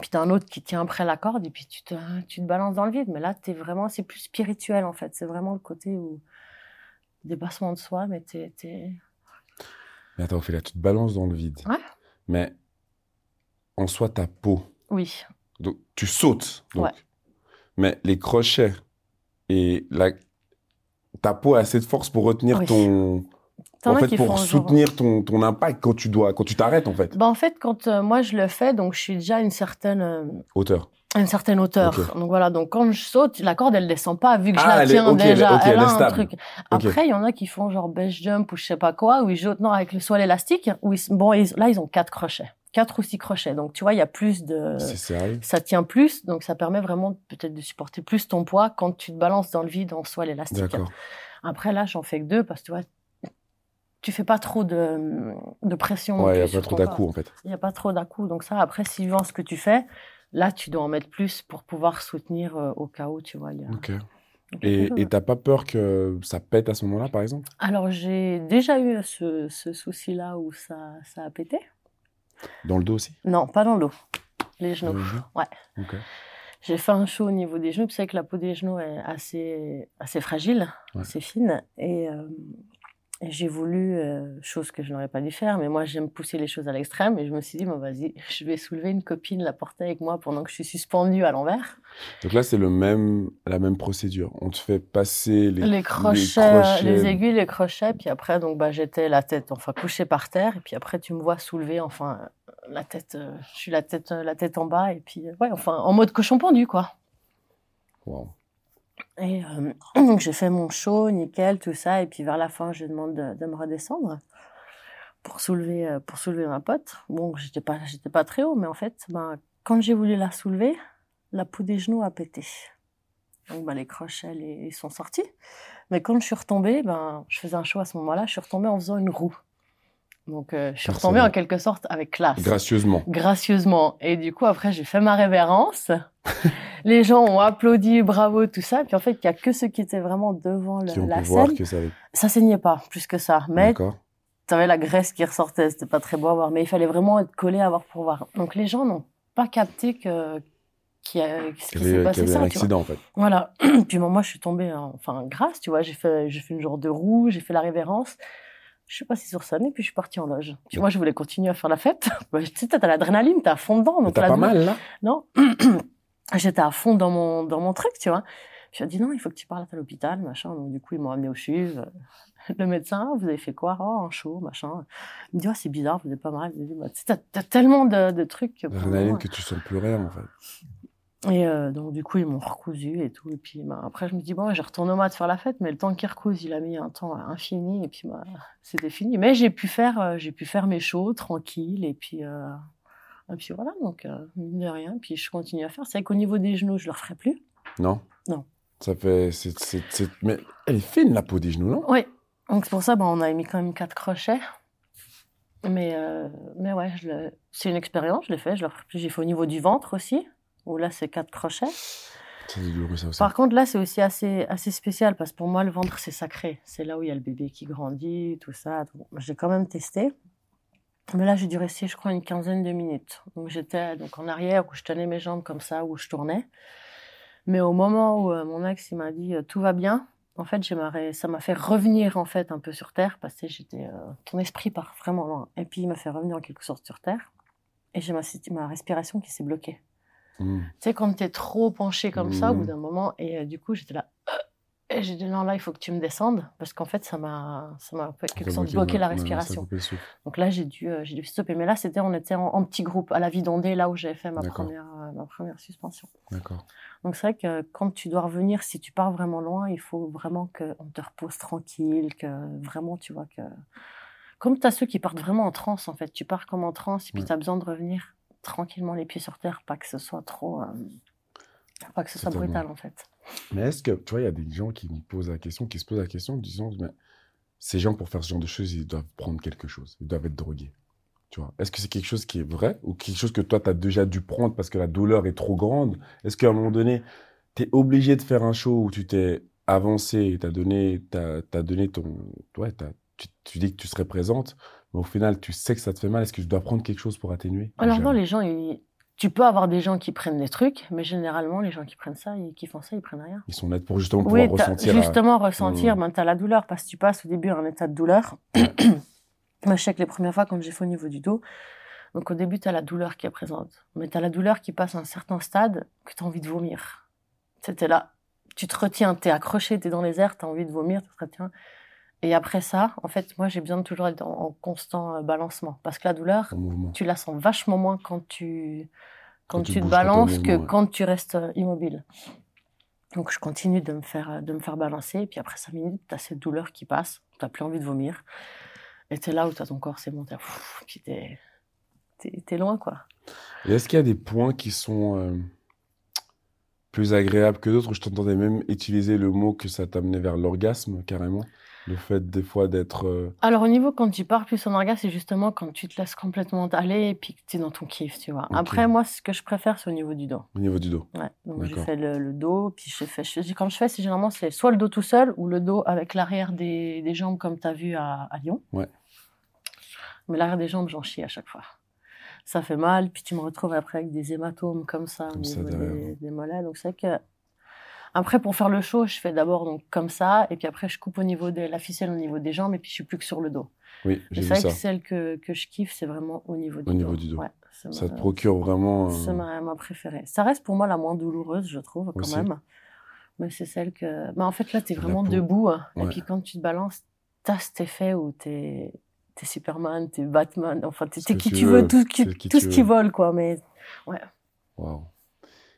Puis, tu as un autre qui tient après la corde, et puis tu te, tu te balances dans le vide. Mais là, es vraiment, c'est plus spirituel, en fait. C'est vraiment le côté où. Dépassement de soi, mais t'es. t'es- Mais attends, Ophélia, tu te balances dans le vide. Ouais. Mais en soi, ta peau, Oui. donc tu sautes. Donc. Ouais. Mais les crochets et la... ta peau a assez de force pour retenir Oui. ton. En as fait, pour soutenir ton, ton impact quand tu dois, quand tu t'arrêtes, en fait. Bah, en fait, quand euh, moi je le fais, donc je suis déjà à une certaine, euh, Hauteur. une certaine hauteur. Ok. Donc voilà, donc quand je saute, la corde elle descend pas vu que je Ah, la elle est- tiens est- déjà. ok, elle a un truc. Après, il y en a qui font genre base jump ou je sais pas quoi, où ils sautent non avec le soit l'élastique. Où ils, bon, ils- là ils ont quatre crochets, quatre ou six crochets. Donc tu vois, il y a plus de, ça tient plus, donc ça permet vraiment peut-être de supporter plus ton poids quand tu te balances dans le vide en soit l'élastique. D'accord. Après là, j'en fais que deux parce que tu vois, tu fais pas trop de, de pression. Ouais, il n'y a pas trop d'à-coups, en fait. Il n'y a pas trop d'à-coups. Donc ça, après, suivant ce que tu fais, là, tu dois en mettre plus pour pouvoir soutenir euh, au cas où, tu vois. y a- Ok. Et t'as pas peur que ça pète à ce moment-là, par exemple? Alors, j'ai déjà eu ce, ce souci-là où ça, ça a pété. Dans le dos aussi? Non, pas dans le dos. Les genoux. Dans les genoux Ouais. J'ai fait un show au niveau des genoux. Tu sais que la peau des genoux est assez, assez fragile, Ouais. assez fine. Et, euh, et j'ai voulu, euh, chose que je n'aurais pas dû faire, mais moi j'aime pousser les choses à l'extrême. Et je me suis dit, bon, vas-y, [LAUGHS] je vais soulever une copine, la porter avec moi pendant que je suis suspendue à l'envers. Donc là, c'est le même, la même procédure. On te fait passer les, les crochets, euh, crochets. les aiguilles, les crochets, puis après donc bah j'étais la tête enfin couchée par terre et puis après tu me vois soulever enfin la tête euh, je suis la tête euh, la tête en bas et puis ouais enfin en mode cochon pendu quoi. Wow. Et euh, [CLEARS THROAT] donc j'ai fait mon show nickel tout ça et puis vers la fin je demande de, me redescendre pour soulever euh, pour soulever ma pote. Bon j'étais pas j'étais pas très haut mais en fait ben quand j'ai voulu la soulever la peau des genoux a pété. Donc bah, les crochets ils sont sortis. Mais quand je suis retombée, ben, je faisais un show à ce moment-là, je suis retombée en faisant une roue. Donc euh, je suis retombée en quelque sorte avec classe. Gracieusement. gracieusement. Et du coup, après, j'ai fait ma révérence. [LAUGHS] les gens ont applaudi, bravo, tout ça. Puis en fait, il y a que ceux qui étaient vraiment devant le- Qui ont la pu voir scène. que ça avait... Ça saignait pas, plus que ça. Mais D'accord. t'avais la graisse qui ressortait, c'était pas très beau à voir. Mais il fallait vraiment être collé à voir pour voir. Donc les gens n'ont pas capté que qu'il y a, qui s'est passé ça, un tu accident, en fait. Voilà. [CLEARS THROAT] Puis moi, moi, je suis tombée, en- enfin, grâce, tu vois. J'ai fait, j'ai fait une genre de roue, j'ai fait la révérence. Je suis passée sur scène et puis je suis partie en loge. Puis moi, je voulais continuer à faire la fête. [LAUGHS] Bah, tu sais, t'as l'adrénaline, t'es à fond dedans. Donc t'as pas douleur- mal, là Non. [CLEARS THROAT] J'étais à fond dans mon, dans mon truc, tu vois. Je lui ai dit non, il faut que tu parles à l'hôpital, machin. Donc du coup, ils m'ont amené au CHUV. [LAUGHS] Le médecin, vous avez fait quoi? Oh, un show, machin. Il me dit, oh, c'est bizarre, vous êtes pas mal. Je lui ai dit, bah, t'as, tellement de, de trucs. L'adrénaline que tu sens plus rien, en fait. Et euh, donc, du coup, ils m'ont recousu et tout. Et puis, bah, après, je me dis, bon, je retourne au mat faire la fête, mais le temps qu'ils recousent, il a mis un temps infini. Et puis, bah, [LAUGHS] c'était fini. Mais j'ai pu faire, euh, j'ai pu faire mes shows tranquille. Et puis, euh, et puis voilà, donc, mine de rien. Puis, je continue à faire. C'est qu'au niveau des genoux, je le referai plus. Non? Non. Ça fait... c'est- c'est- c'est- Mais elle est fine, la peau des genoux, non? Oui. Donc, c'est pour ça, bah, on a mis quand même quatre crochets. Mais, mais ouais, je le- c'est une expérience, je l'ai fait. Je plus. J'ai fait au niveau du ventre aussi, où là, c'est quatre crochets. Ça aussi. Par contre, là, c'est aussi assez, assez spécial parce que pour moi, le ventre, c'est sacré. C'est là où il y a le bébé qui grandit, tout ça. J'ai quand même testé. Mais là, j'ai dû rester, je crois, une quinzaine de minutes. Donc, j'étais donc en arrière où je tenais mes jambes comme ça, où je tournais. Mais au moment où euh, mon ex, il m'a dit euh, tout va bien, en fait, ça m'a fait revenir en fait un peu sur terre parce que j'étais, euh, ton esprit part vraiment loin. Et puis il m'a fait revenir en quelque sorte sur terre. Et j'ai ma, ma respiration qui s'est bloquée. Mmh. Tu sais, quand tu es trop penché comme ça, au bout mmh. d'un moment, et euh, du coup, j'étais là, et j'ai dit non, là, il faut que tu me descendes parce qu'en fait, ça m'a, ça m'a quelque sorte bloqué la respiration. Donc là, j'ai dû, euh, j'ai dû stopper. Mais là, c'était, on était en, petit groupe à la vie d'ondée, là où j'avais fait ma première, euh, ma première suspension. D'accord. Donc c'est vrai que quand tu dois revenir, si tu pars vraiment loin, il faut vraiment qu'on te repose tranquille, que vraiment, tu vois que. Comme tu as ceux qui partent vraiment en transe, en fait. Tu pars comme en transe et puis tu as besoin de revenir tranquillement les pieds sur terre, pas que ce soit trop. Euh, pas que ce soit brutal, en fait. Mais est-ce que, tu vois, il y a des gens qui me posent la question, qui se posent la question, disant, mais ces gens, pour faire ce genre de choses, ils doivent prendre quelque chose, ils doivent être drogués. Tu vois, est-ce que c'est quelque chose qui est vrai ou quelque chose que toi, tu as déjà dû prendre parce que la douleur est trop grande? Est-ce qu'à un moment donné, tu es obligé de faire un show où tu t'es avancé, tu as donné, as, donné ton. Ouais, tu, tu, dis que tu serais présente, au final, tu sais que ça te fait mal. Est-ce que je dois prendre quelque chose pour atténuer? Alors, non, les gens, ils, tu peux avoir des gens qui prennent des trucs, mais généralement, les gens qui prennent ça et qui font ça, ils prennent rien. Ils sont nets pour justement pouvoir ressentir. Justement, ressentir, mmh. ben, tu as la douleur parce que tu passes au début un état de douleur. [COUGHS] Moi, je sais que les premières fois, quand j'ai fait au niveau du dos, donc au début, tu as la douleur qui est présente. Mais tu as la douleur qui passe à un certain stade que tu as envie de vomir. C'était là. Tu te retiens, tu es accroché, tu es dans les airs, tu as envie de vomir, tu te retiens. Et après ça, en fait, moi, j'ai besoin de toujours être en, constant euh, balancement. Parce que la douleur, tu la sens vachement moins quand tu, quand, tu, te balances que quand tu restes euh, immobile. Donc, je continue de me faire, de me faire balancer. Et puis après 5 minutes, tu as cette douleur qui passe. Tu n'as plus envie de vomir. Et tu es là où tu as ton corps, c'est bon. Puis tu es, loin, quoi. Et est-ce qu'il y a des points qui sont euh, plus agréables que d'autres? Je t'entendais même utiliser le mot que ça t'amenait vers l'orgasme, carrément. Le fait des fois d'être. Euh, Alors au niveau quand tu pars plus en orgasme, c'est justement quand tu te laisses complètement aller et puis que tu es dans ton kiff, tu vois. Après moi, ce que je préfère, c'est au niveau du dos. Au niveau du dos. Ouais. Donc j'ai fait le, dos, puis. Je, quand je fais, c'est généralement c'est soit le dos tout seul ou le dos avec l'arrière des, des, jambes comme tu as vu à, à Lyon. Ouais. Mais l'arrière des jambes, j'en chie à chaque fois. Ça fait mal, puis tu me retrouves après avec des hématomes comme ça des, des mollets. Donc c'est que après, pour faire le show, je fais d'abord donc comme ça, et puis après, je coupe au niveau de la ficelle, au niveau des jambes, et puis je suis plus que sur le dos. Oui, j'ai vu ça. C'est celle que, que je kiffe, c'est vraiment au niveau du au dos. Niveau du dos. ça te procure vraiment. C'est ma, ma, préférée. Ça reste pour moi la moins douloureuse, je trouve, quand même. Mais c'est celle que. Mais en fait, là, tu es vraiment debout. Hein. Et puis quand tu te balances, tu as cet effet où tu es, Superman, tu es Batman. Enfin, tu es qui tu veux, tout, tout ce qui vole, quoi. Mais ouais. Waouh.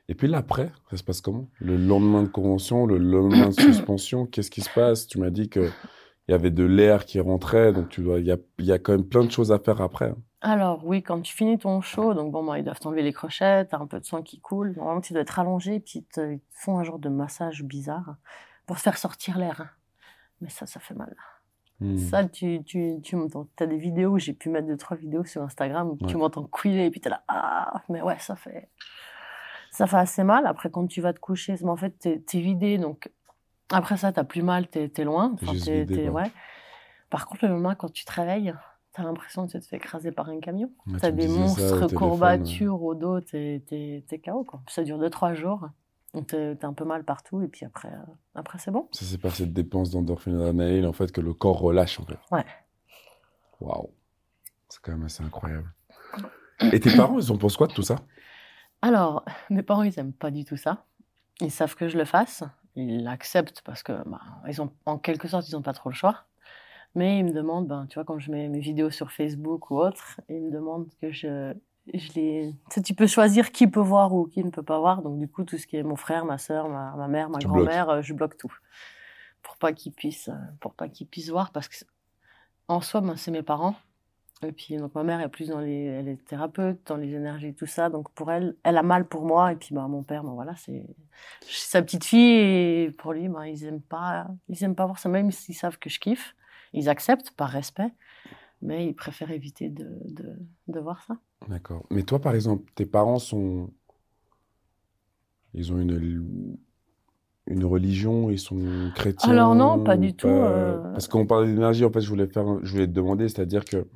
Et puis l'après, ça se passe comment? Le lendemain de convention, le lendemain de suspension, [COUGHS] qu'est-ce qui se passe? Tu m'as dit qu'il y avait de l'air qui rentrait, donc tu dois, il y a, y a, quand même plein de choses à faire après. Hein. Alors oui, quand tu finis ton show, donc bon, bah, ils doivent t'enlever les crochets, t'as un peu de sang qui coule. Normalement, tu dois être allongé, puis ils te, font un genre de massage bizarre pour faire sortir l'air. Hein. Mais ça, ça fait mal. Hmm. Ça, tu, tu, tu as des vidéos, j'ai pu mettre deux, trois vidéos sur Instagram où tu m'entends couiller et puis t'es là, ah, mais ouais, ça fait, ça fait assez mal. Après, quand tu vas te coucher, en fait, t'es es vidé. Donc, après ça, t'as plus mal, t'es es loin. Enfin, ouais. Par contre, le moment quand tu te réveilles, t'as l'impression que tu te fais écraser par un camion. Tu t'as des monstres courbatures au dos, t'es es, KO. Quoi. Ça dure 2-3 jours. T'es es un peu mal partout. Et puis après, euh, après c'est bon. Ça, c'est par cette dépense d'endorphine et d'adrénaline, en fait, que le corps relâche, en fait. Ouais. Waouh. C'est quand même assez incroyable. Et tes parents, ils en pensent quoi de tout ça? Alors, [LAUGHS] mes parents, ils n'aiment pas du tout ça. Ils savent que je le fasse. Ils l'acceptent parce que, bah, ils ont, en quelque sorte, ils n'ont pas trop le choix. Mais ils me demandent, ben, tu vois, quand je mets mes vidéos sur Facebook ou autre, ils me demandent que je, je les. Tu, peux choisir qui peut voir ou qui ne peut pas voir. Donc, du coup, tout ce qui est mon frère, ma soeur, ma, ma mère, ma grand-mère, euh, je bloque tout. Pour pas qu'ils puissent, euh, pour pas qu'ils puissent voir. Parce que, en soi, ben, c'est mes parents. Et puis, donc, ma mère est plus dans les, elle est thérapeute, dans les énergies, tout ça. Donc, pour elle, elle a mal pour moi. Et puis, bah, mon père, ben, voilà, c'est sa petite fille. Et pour lui, ben, ils aiment pas, ils aiment pas voir ça, même s'ils savent que je kiffe. Ils acceptent par respect, mais ils préfèrent éviter de, de, de voir ça. D'accord. Mais toi, par exemple, tes parents sont, ils ont une, une religion, ils sont chrétiens. Alors non, pas du tout. Euh. Parce qu'on parle d'énergie, en fait, je voulais faire, je voulais te demander, c'est-à-dire que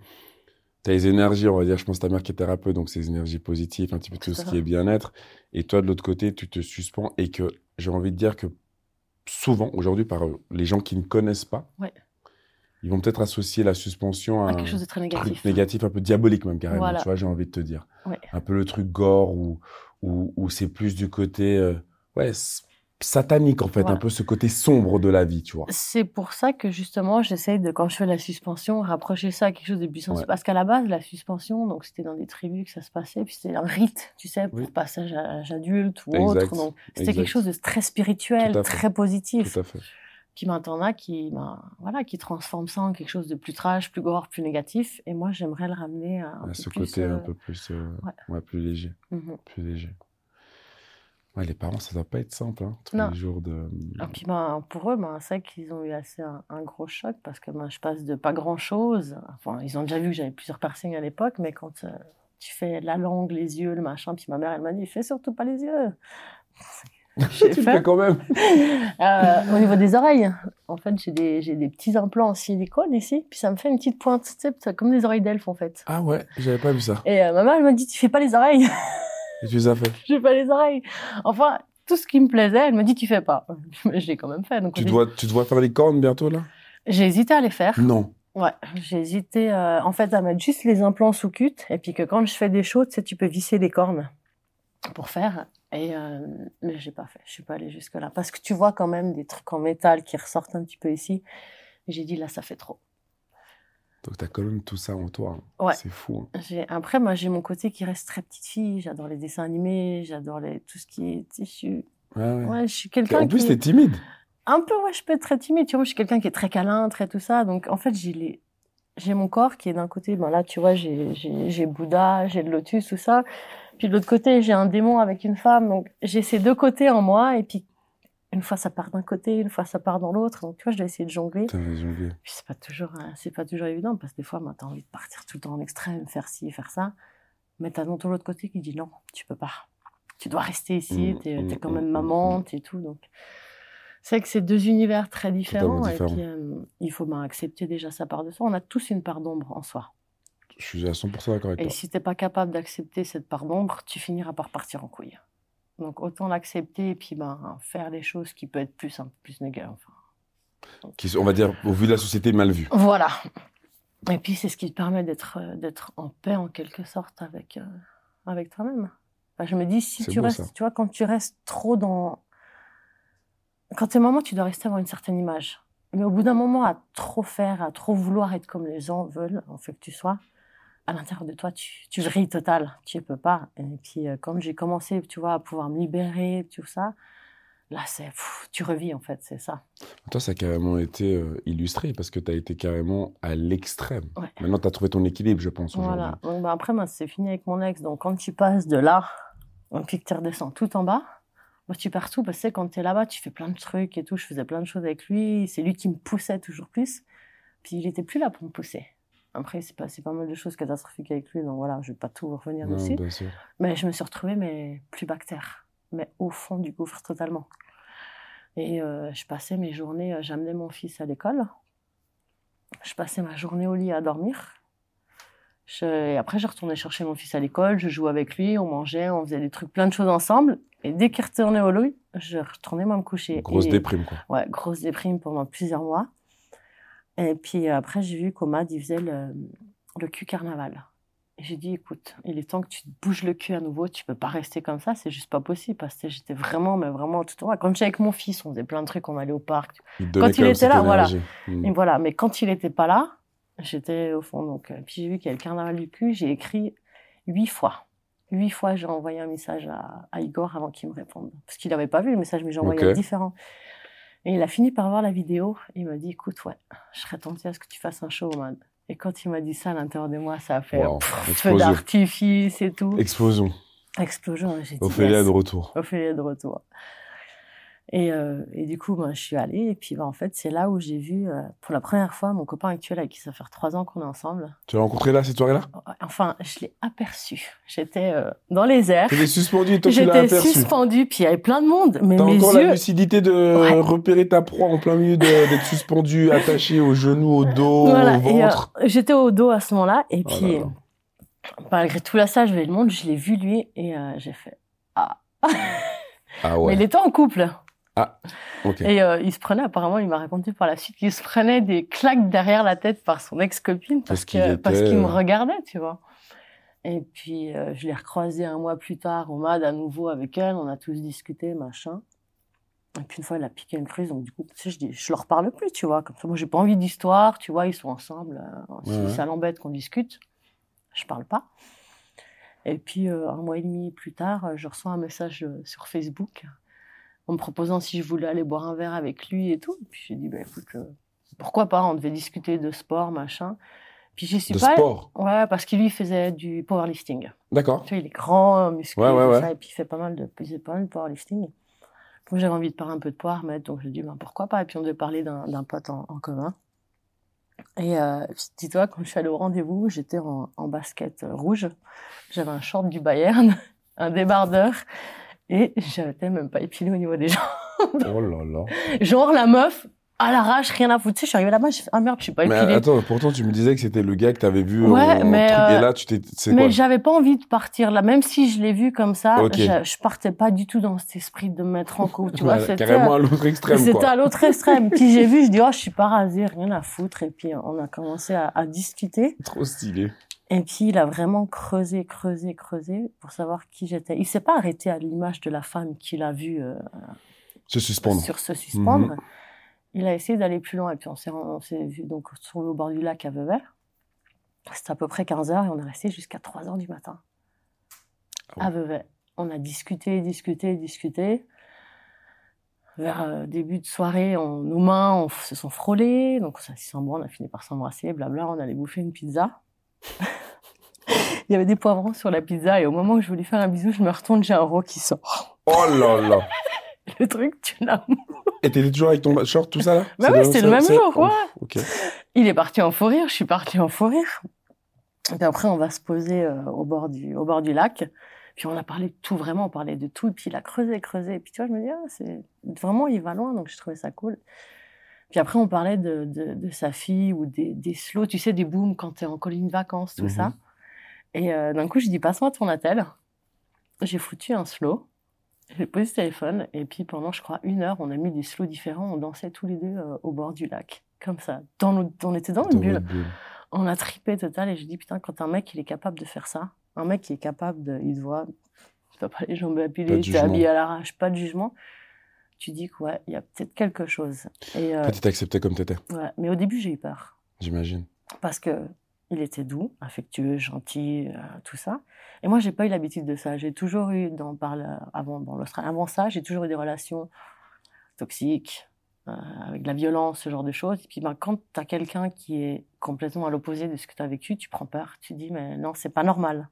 tu as les énergies, on va dire, je pense ta mère qui est thérapeute, donc c'est les énergies positives, un petit peu tout ce qui est bien-être. Et toi, de l'autre côté, tu te suspends et que j'ai envie de dire que souvent, aujourd'hui, par euh, les gens qui ne connaissent pas. Ouais. Ils vont peut-être associer la suspension à, quelque chose de très un négatif. truc négatif, un peu diabolique même carrément, Voilà. tu vois, j'ai envie de te dire. Ouais. Un peu le truc gore ou ou, c'est plus du côté euh, ouais, satanique en fait, Voilà. un peu ce côté sombre de la vie, tu vois. C'est pour ça que justement, j'essaye de, quand je fais la suspension, rapprocher ça à quelque chose de. Ouais. Parce qu'à la base, la suspension, donc c'était dans des tribus que ça se passait, puis c'était un rite, tu sais, pour Oui. passage à l'âge adulte ou Exact, autre. Donc c'était quelque chose de très spirituel, très positif. Tout à fait. Puis maintenant, là, qui, ben, voilà, qui transforme ça en quelque chose de plus trash, plus gore, plus négatif. Et moi, j'aimerais le ramener à un À peu ce plus, côté euh, un peu plus euh, ouais. ouais, plus léger, mhm. plus léger. Ouais, les parents, ça doit pas être simple hein, tous Non. les jours de Et puis ben, pour eux, ben, c'est vrai qu'ils ont eu assez un, un gros choc parce que ben, je passe de pas grand-chose. Enfin, ils ont déjà vu que j'avais plusieurs piercings à l'époque, mais quand euh, tu fais la langue, les yeux, le machin, puis ma mère, elle m'a dit, fais surtout pas les yeux. [LAUGHS] Tu fais quand même. [LAUGHS] Euh, au niveau des oreilles, en fait, j'ai des, j'ai des petits implants en silicone ici, puis ça me fait une petite pointe, tu sais, comme des oreilles d'elfe en fait. Ah ouais, j'avais pas vu ça. Et euh, ma mère, elle m'a dit, tu fais pas les oreilles. [LAUGHS] Et tu les as fait. je fais pas les oreilles. Enfin, tout ce qui me plaisait, elle me dit, tu fais pas. [LAUGHS] L'ai quand même fait. Donc, Tu dois, tu dois faire les cornes bientôt là? J'ai hésité à les faire. Non. Ouais, j'ai hésité euh, en fait à mettre juste les implants sous cut et puis que quand je fais des choses, tu sais, tu peux visser les cornes pour faire. Et euh, mais j'ai pas fait, je suis pas allée jusque là parce que tu vois quand même des trucs en métal qui ressortent un petit peu ici. J'ai dit là, ça fait trop. Donc t'as quand même tout ça en toi. hein. Ouais. C'est fou. hein. Après moi j'ai mon côté qui reste très petite fille. J'adore les dessins animés, j'adore les tout ce qui est tissu. Ouais, ouais. Ouais, je suis quelqu'un En plus, qui t'es timide. un peu ouais je peux être très timide tu vois je suis quelqu'un qui est très câlin très tout ça donc en fait j'ai les j'ai mon corps qui est d'un côté ben là tu vois j'ai Bouddha j'ai le lotus tout ça puis de l'autre côté j'ai un démon avec une femme donc j'ai ces deux côtés en moi et puis une fois ça part d'un côté une fois ça part dans l'autre donc tu vois je dois essayer de jongler puis c'est pas toujours euh, c'est pas toujours évident parce que des fois ben, t'as envie de partir tout le temps en extrême faire ci faire ça mais t'as ton l'autre côté qui dit non tu peux pas tu dois rester ici Mm, t'es mm, t'es quand mm, même mm, maman mm. t'es tout donc c'est que c'est deux univers très différents, et puis euh, il faut ben, accepter déjà sa part de soi. On a tous une part d'ombre en soi. Je suis à 100% d'accord avec Et toi. si t'es pas capable d'accepter cette part d'ombre, tu finiras par partir en couille. Donc autant l'accepter et puis ben, faire les choses qui peuvent être plus, un peu plus négatives. Enfin, Qui, on va dire, au vu de la société, mal vu. Voilà. Et puis c'est ce qui te permet d'être euh, d'être en paix en quelque sorte avec euh, avec toi-même. Enfin, je me dis si tu beau, restes, ça. tu vois, quand tu restes trop dans quand t'es maman, tu dois rester avoir une certaine image. Mais au bout d'un moment, à trop faire, à trop vouloir être comme les gens veulent, en fait que tu sois, à l'intérieur de toi, tu, tu vrilles total. Tu ne peux pas. Et puis, euh, comme j'ai commencé, tu vois, à pouvoir me libérer, tout ça, là, c'est, pff, tu revis, en fait, c'est ça. Toi, ça a carrément été euh, illustré parce que t'as été carrément à l'extrême. Ouais. Maintenant, t'as trouvé ton équilibre, je pense, aujourd'hui. Voilà. Donc, bah, après, moi, c'est fini avec mon ex. Donc, quand tu passes de là, puis que tu redescends tout en bas, moi, tu perds tout parce que quand tu es là-bas, tu fais plein de trucs et tout. Je faisais plein de choses avec lui. C'est lui qui me poussait toujours plus. Puis, il était plus là pour me pousser. Après, c'est pas mal de choses catastrophiques avec lui. Donc, voilà, je vais pas tout revenir Non, dessus. bien sûr. Mais je me suis retrouvée, mais plus bactère. Mais au fond du gouffre totalement. Et euh, je passais mes journées, euh, j'amenais mon fils à l'école. Je passais ma journée au lit à dormir. Je- et après, je retournais chercher mon fils à l'école, je jouais avec lui, on mangeait, on faisait des trucs, plein de choses ensemble. Et dès qu'il retournait au lit, je retournais moi me coucher. Grosse Et- déprime, quoi. Ouais, grosse déprime pendant plusieurs mois. Et puis euh, après, j'ai vu qu'Omad, il faisait le, le cul carnaval. Et j'ai dit, écoute, il est temps que tu te bouges le cul à nouveau, tu peux pas rester comme ça, c'est juste pas possible. Parce que j'étais vraiment, mais vraiment tout le temps. Quand j'étais avec mon fils, on faisait plein de trucs, on allait au parc. Il Quand il était là, voilà. Mm. Et voilà, mais quand il était pas là, j'étais au fond. Donc, euh, puis j'ai vu qu'il y a le carnaval du cul, j'ai écrit huit fois. Huit fois, j'ai envoyé un message à, à Igor avant qu'il me réponde. Parce qu'il n'avait pas vu le message, mais j'ai envoyé Ok. un différent. Et il a fini par voir la vidéo. Il m'a dit, écoute, ouais, je serais tenté à ce que tu fasses un show, man. Et quand il m'a dit ça à l'intérieur de moi, ça a fait Wow, pff, feu d'artifice et tout. Explosion. Explosion. J'ai dit, Ophélia yes. de retour. Ophélia de retour. Et, euh, et du coup, ben, je suis allée. Et puis, ben, en fait, c'est là où j'ai vu, euh, pour la première fois, mon copain actuel avec qui ça fait trois ans qu'on est ensemble. Tu l'as rencontré là, cette soirée-là? Enfin, je l'ai aperçu. J'étais euh, dans les airs. Tu étais suspendu et toi, tu l'as J'étais suspendue, puis il y avait plein de monde. Mais T'as encore la yeux. lucidité de Ouais. repérer ta proie en plein milieu d'être suspendu, [LAUGHS] attaché au genou, au dos, Voilà, au ventre. j'étais au dos à ce moment-là. Et Oh puis, malgré tout là, ça, je vais le monde, je l'ai vu lui. Et j'ai fait Ah. Ah [LAUGHS] Mais ouais. il était en couple. Ah, ok. Et euh, il se prenait, apparemment, il m'a raconté par la suite qu'il se prenait des claques derrière la tête par son ex-copine parce Parce qu'il était, me euh, regardait, tu vois. Et puis, euh, je l'ai recroisé un mois plus tard au MAD à nouveau avec elle. On a tous discuté, machin. Et puis, une fois, elle a piqué une crise. Donc, du coup, tu sais, je dis, je leur parle plus, tu vois. Comme ça, moi, j'ai pas envie d'histoire, tu vois. Ils sont ensemble. euh, si Ouais, ça l'embête qu'on discute, je parle pas. Et puis, euh, un mois et demi plus tard, je reçois un message sur Facebook en me proposant si je voulais aller boire un verre avec lui et tout. Puis j'ai dit, bah, écoute, euh, pourquoi pas, on devait discuter de sport, machin. Puis j'y suis De pas. sport. Ouais, parce qu'il lui faisait du powerlifting. D'accord. Tu vois, il est grand, musclé, Ouais, ouais, ouais. ça, et puis il fait pas mal de, il fait pas mal de powerlifting. Moi, j'avais envie de parler un peu de power, mais donc j'ai dit, ben, pourquoi pas. Et puis on devait parler d'un pote en, en commun. Et euh, dis-toi, quand je suis allée au rendez-vous, j'étais en, en basket rouge. J'avais un short du Bayern, [LAUGHS] un débardeur, et j'avais même pas épilé au niveau des jambes. [LAUGHS] Oh là là. Genre la meuf, à l'arrache, rien à foutre. Tu sais, je suis arrivée là-bas, j'ai fait, ah merde, je suis pas Mais épilée. attends, pourtant tu me disais que c'était le gars que t'avais vu Ouais, au mais, truc, euh, et là tu t'es Mais j'avais pas envie de partir là, même si je l'ai vu comme ça, je, je partais pas du tout dans cet esprit de me mettre en cou, tu [LAUGHS] vois. Carrément à l'autre extrême c'était à l'autre extrême. puis j'ai [LAUGHS] vu, je dis, oh, je suis pas rasée, rien à foutre. Et puis on a commencé à, à discuter. Trop stylé. Et puis il a vraiment creusé, creusé, creusé pour savoir qui j'étais. Il s'est pas arrêté à l'image de la femme qu'il a vue euh, Se suspendre. sur se suspendre. Mhm. Il a essayé d'aller plus loin et puis on s'est on s'est vu donc retrouvé au bord du lac à Vevey. C'était à peu près 15 heures et on est resté jusqu'à 3 heures du matin Ah ouais. à Vevey. On a discuté, discuté, discuté. Vers euh, début de soirée, on, nos mains on, se sont frôlées, donc on s'est on a fini par s'embrasser, blabla, on allait bouffer une pizza. [LAUGHS] Il y avait des poivrons sur la pizza et au moment où je voulais faire un bisou, je me retourne, j'ai un ro qui sort. Oh là là. [LAUGHS] Le truc, tu l'as. Et t'étais toujours avec ton short, tout ça là Bah ouais, c'était le même jour, Oh, ouais. Ok. Il est parti en fou rire, je suis partie en fou rire. Et puis après, on va se poser euh, au, bord du, au bord du lac. Puis on a parlé de tout, vraiment, on parlait de tout. Et puis il a creusé, creusé. Et puis tu vois, je me dis, ah, c'est vraiment, il va loin, donc j'ai trouvé ça cool. Puis après, on parlait de, de, de sa fille ou des, des slows, tu sais, des booms quand t'es en colonie de vacances, tout Mhm. ça. Et euh, d'un coup, je dis, passe-moi ton attel. J'ai foutu un slow. J'ai posé ce téléphone. Et puis pendant, je crois, une heure, on a mis des slows différents. On dansait tous les deux euh, au bord du lac. Comme ça. Dans on était dans une Dans bulle. votre bulle. On a tripé total et je dis putain quand un mec il est capable de faire ça, un mec qui est capable de, il te voit, tu pas les jambes appilées, t'es jugement. habillé à l'arrache, pas de jugement. Tu dis que ouais, il y a peut-être quelque chose. Et euh, il t'acceptait comme t'étais, ouais, mais au début j'ai eu peur j'imagine. parce que il était doux, affectueux, gentil, euh, tout ça. Et moi j'ai pas eu l'habitude de ça. J'ai toujours eu dans par le- avant l'Australie, avant ça, j'ai toujours eu des relations toxiques. euh, avec de la violence, ce genre de choses. Et puis, ben, quand tu as quelqu'un qui est complètement à l'opposé de ce que tu as vécu, tu prends peur. Tu dis, mais non, c'est pas normal.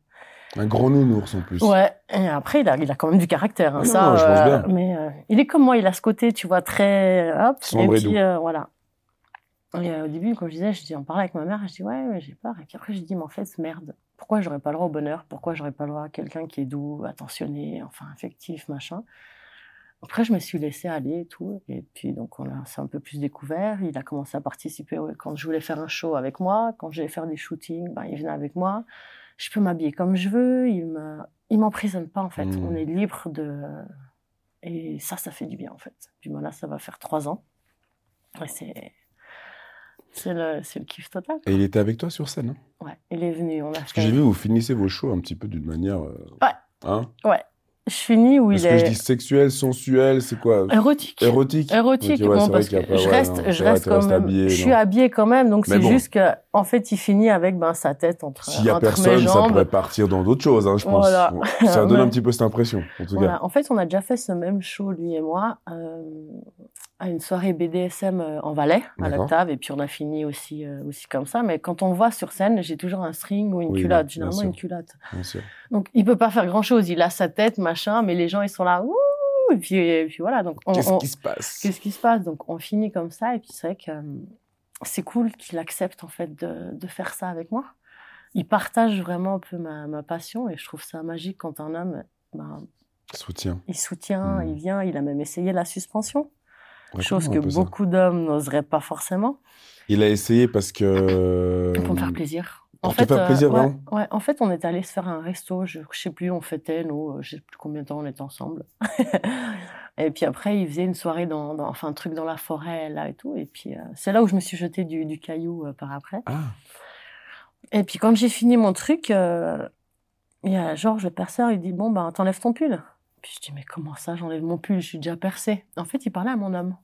Un grand nounours en plus. Ouais, et après, il a, il a quand même du caractère. hein, Ah ça, non, je pense euh, bien. Mais euh, il est comme moi, il a ce côté, tu vois, très. Hop, Sombre et et puis, doux. euh, voilà. Et euh, au début, comme je disais, je dis, on parlait avec ma mère, je dis, ouais, mais j'ai peur. Et puis après, je dis, mais en fait, merde, pourquoi j'aurais pas le droit au bonheur? Pourquoi j'aurais pas le droit à quelqu'un qui est doux, attentionné, enfin, affectif, machin? Après, je me suis laissée aller et tout. Et puis, donc, on a- s'est un peu plus découvert. Il a commencé à participer quand je voulais faire un show avec moi. Quand j'allais faire des shootings, ben, il venait avec moi. Je peux m'habiller comme je veux. Il me, il m'emprisonne pas, en fait. On est libre de. Et ça, ça fait du bien, en fait. Puis voilà, ça va faire trois ans. Et c'est. C'est le, c'est le kiff total. Et il était avec toi sur scène. Hein? Ouais, il est venu. On a Parce que j'ai vu, vous finissez vos shows un petit peu d'une manière. euh, Ouais. Hein? Je finis où il que je est dis sexuel, sensuel, c'est quoi? Érotique. Érotique? Érotique, Ok, ouais, bon, c'est vrai parce que je ouais, reste, non, je reste quand même, habillé, je suis habillée quand même, donc c'est bon. juste que, en fait, il finit avec ben, sa tête entre, S'il y a entre mes personne, ça pourrait partir dans d'autres choses, hein, je pense. Voilà. Ça donne [LAUGHS] un petit peu cette impression, en tout Voilà. cas. En fait, on a déjà fait ce même show, lui et moi, euh, à une soirée BDSM euh, en Valais, à l'octave, et puis on a fini aussi, euh, aussi comme ça. Mais quand on voit sur scène, j'ai toujours un string ou une Oui, culotte, généralement sûr. une culotte. Bien sûr. Donc, il peut pas faire grand chose. Il a sa tête, machin, mais les gens, ils sont là, ouh, et puis, et puis voilà. Donc, on, Qu'est-ce on- qui se passe? Qu'est-ce qui se passe? Donc, on finit comme ça, et puis c'est vrai que euh, c'est cool qu'il accepte, en fait, de, de faire ça avec moi. Il partage vraiment un peu ma, ma passion, et je trouve ça magique quand un homme, ben, Soutien. il soutient, Mhm. il vient, il a même essayé la suspension, chose que beaucoup d'hommes n'oseraient pas forcément, Il a essayé parce que. pour me faire plaisir. Te faire plaisir, ouais, en fait, on est allé se faire un resto, je, je sais plus, on fêtait, nous, euh, je sais plus combien de temps on était ensemble. [LAUGHS] et puis après, il faisait une soirée dans, dans- enfin, un truc dans la forêt, là et tout. Et puis, euh, c'est là où je me suis jeté du, du caillou euh, par après. Ah, Et puis, quand j'ai fini mon truc, euh, il y a Georges, le perceur, il dit Bon, ben, t'enlèves ton pull. Puis je dis Mais comment ça, j'enlève mon pull? Je suis déjà percé. En fait, il parlait à mon homme.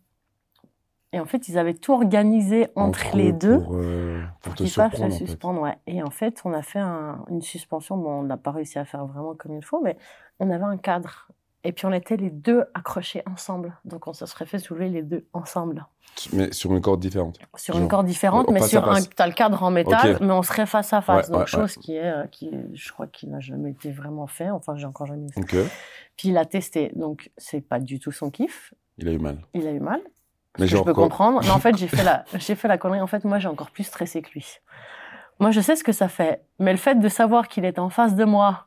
Et en fait, ils avaient tout organisé entre, les eux deux Pour, euh, pour te qu'il fasse surprendre, le en fait. suspendre. Ouais. Et en fait, on a fait un- une suspension. Bon, on n'a pas réussi à faire vraiment comme il faut, mais on avait un cadre. Et puis, on était les deux accrochés ensemble. Donc, on se serait fait soulever les deux ensemble. Mais sur une corde différente. Sur Genre, une corde différente, mais sur un. T'as le cadre en métal, mais on serait face à face. Ouais, donc, ouais, chose qui est. euh, qui je crois qu'il n'a jamais été vraiment fait. Enfin, j'ai encore jamais fait. Ok. Puis, il a testé. Donc, c'est pas du tout son kiff. Il a eu mal. Il a eu mal. Mais je peux quoi comprendre. Mais en fait, j'ai fait la, [LAUGHS] j'ai fait la connerie. En fait, moi, j'ai encore plus stressé que lui. Moi, je sais ce que ça fait. Mais le fait de savoir qu'il était en face de moi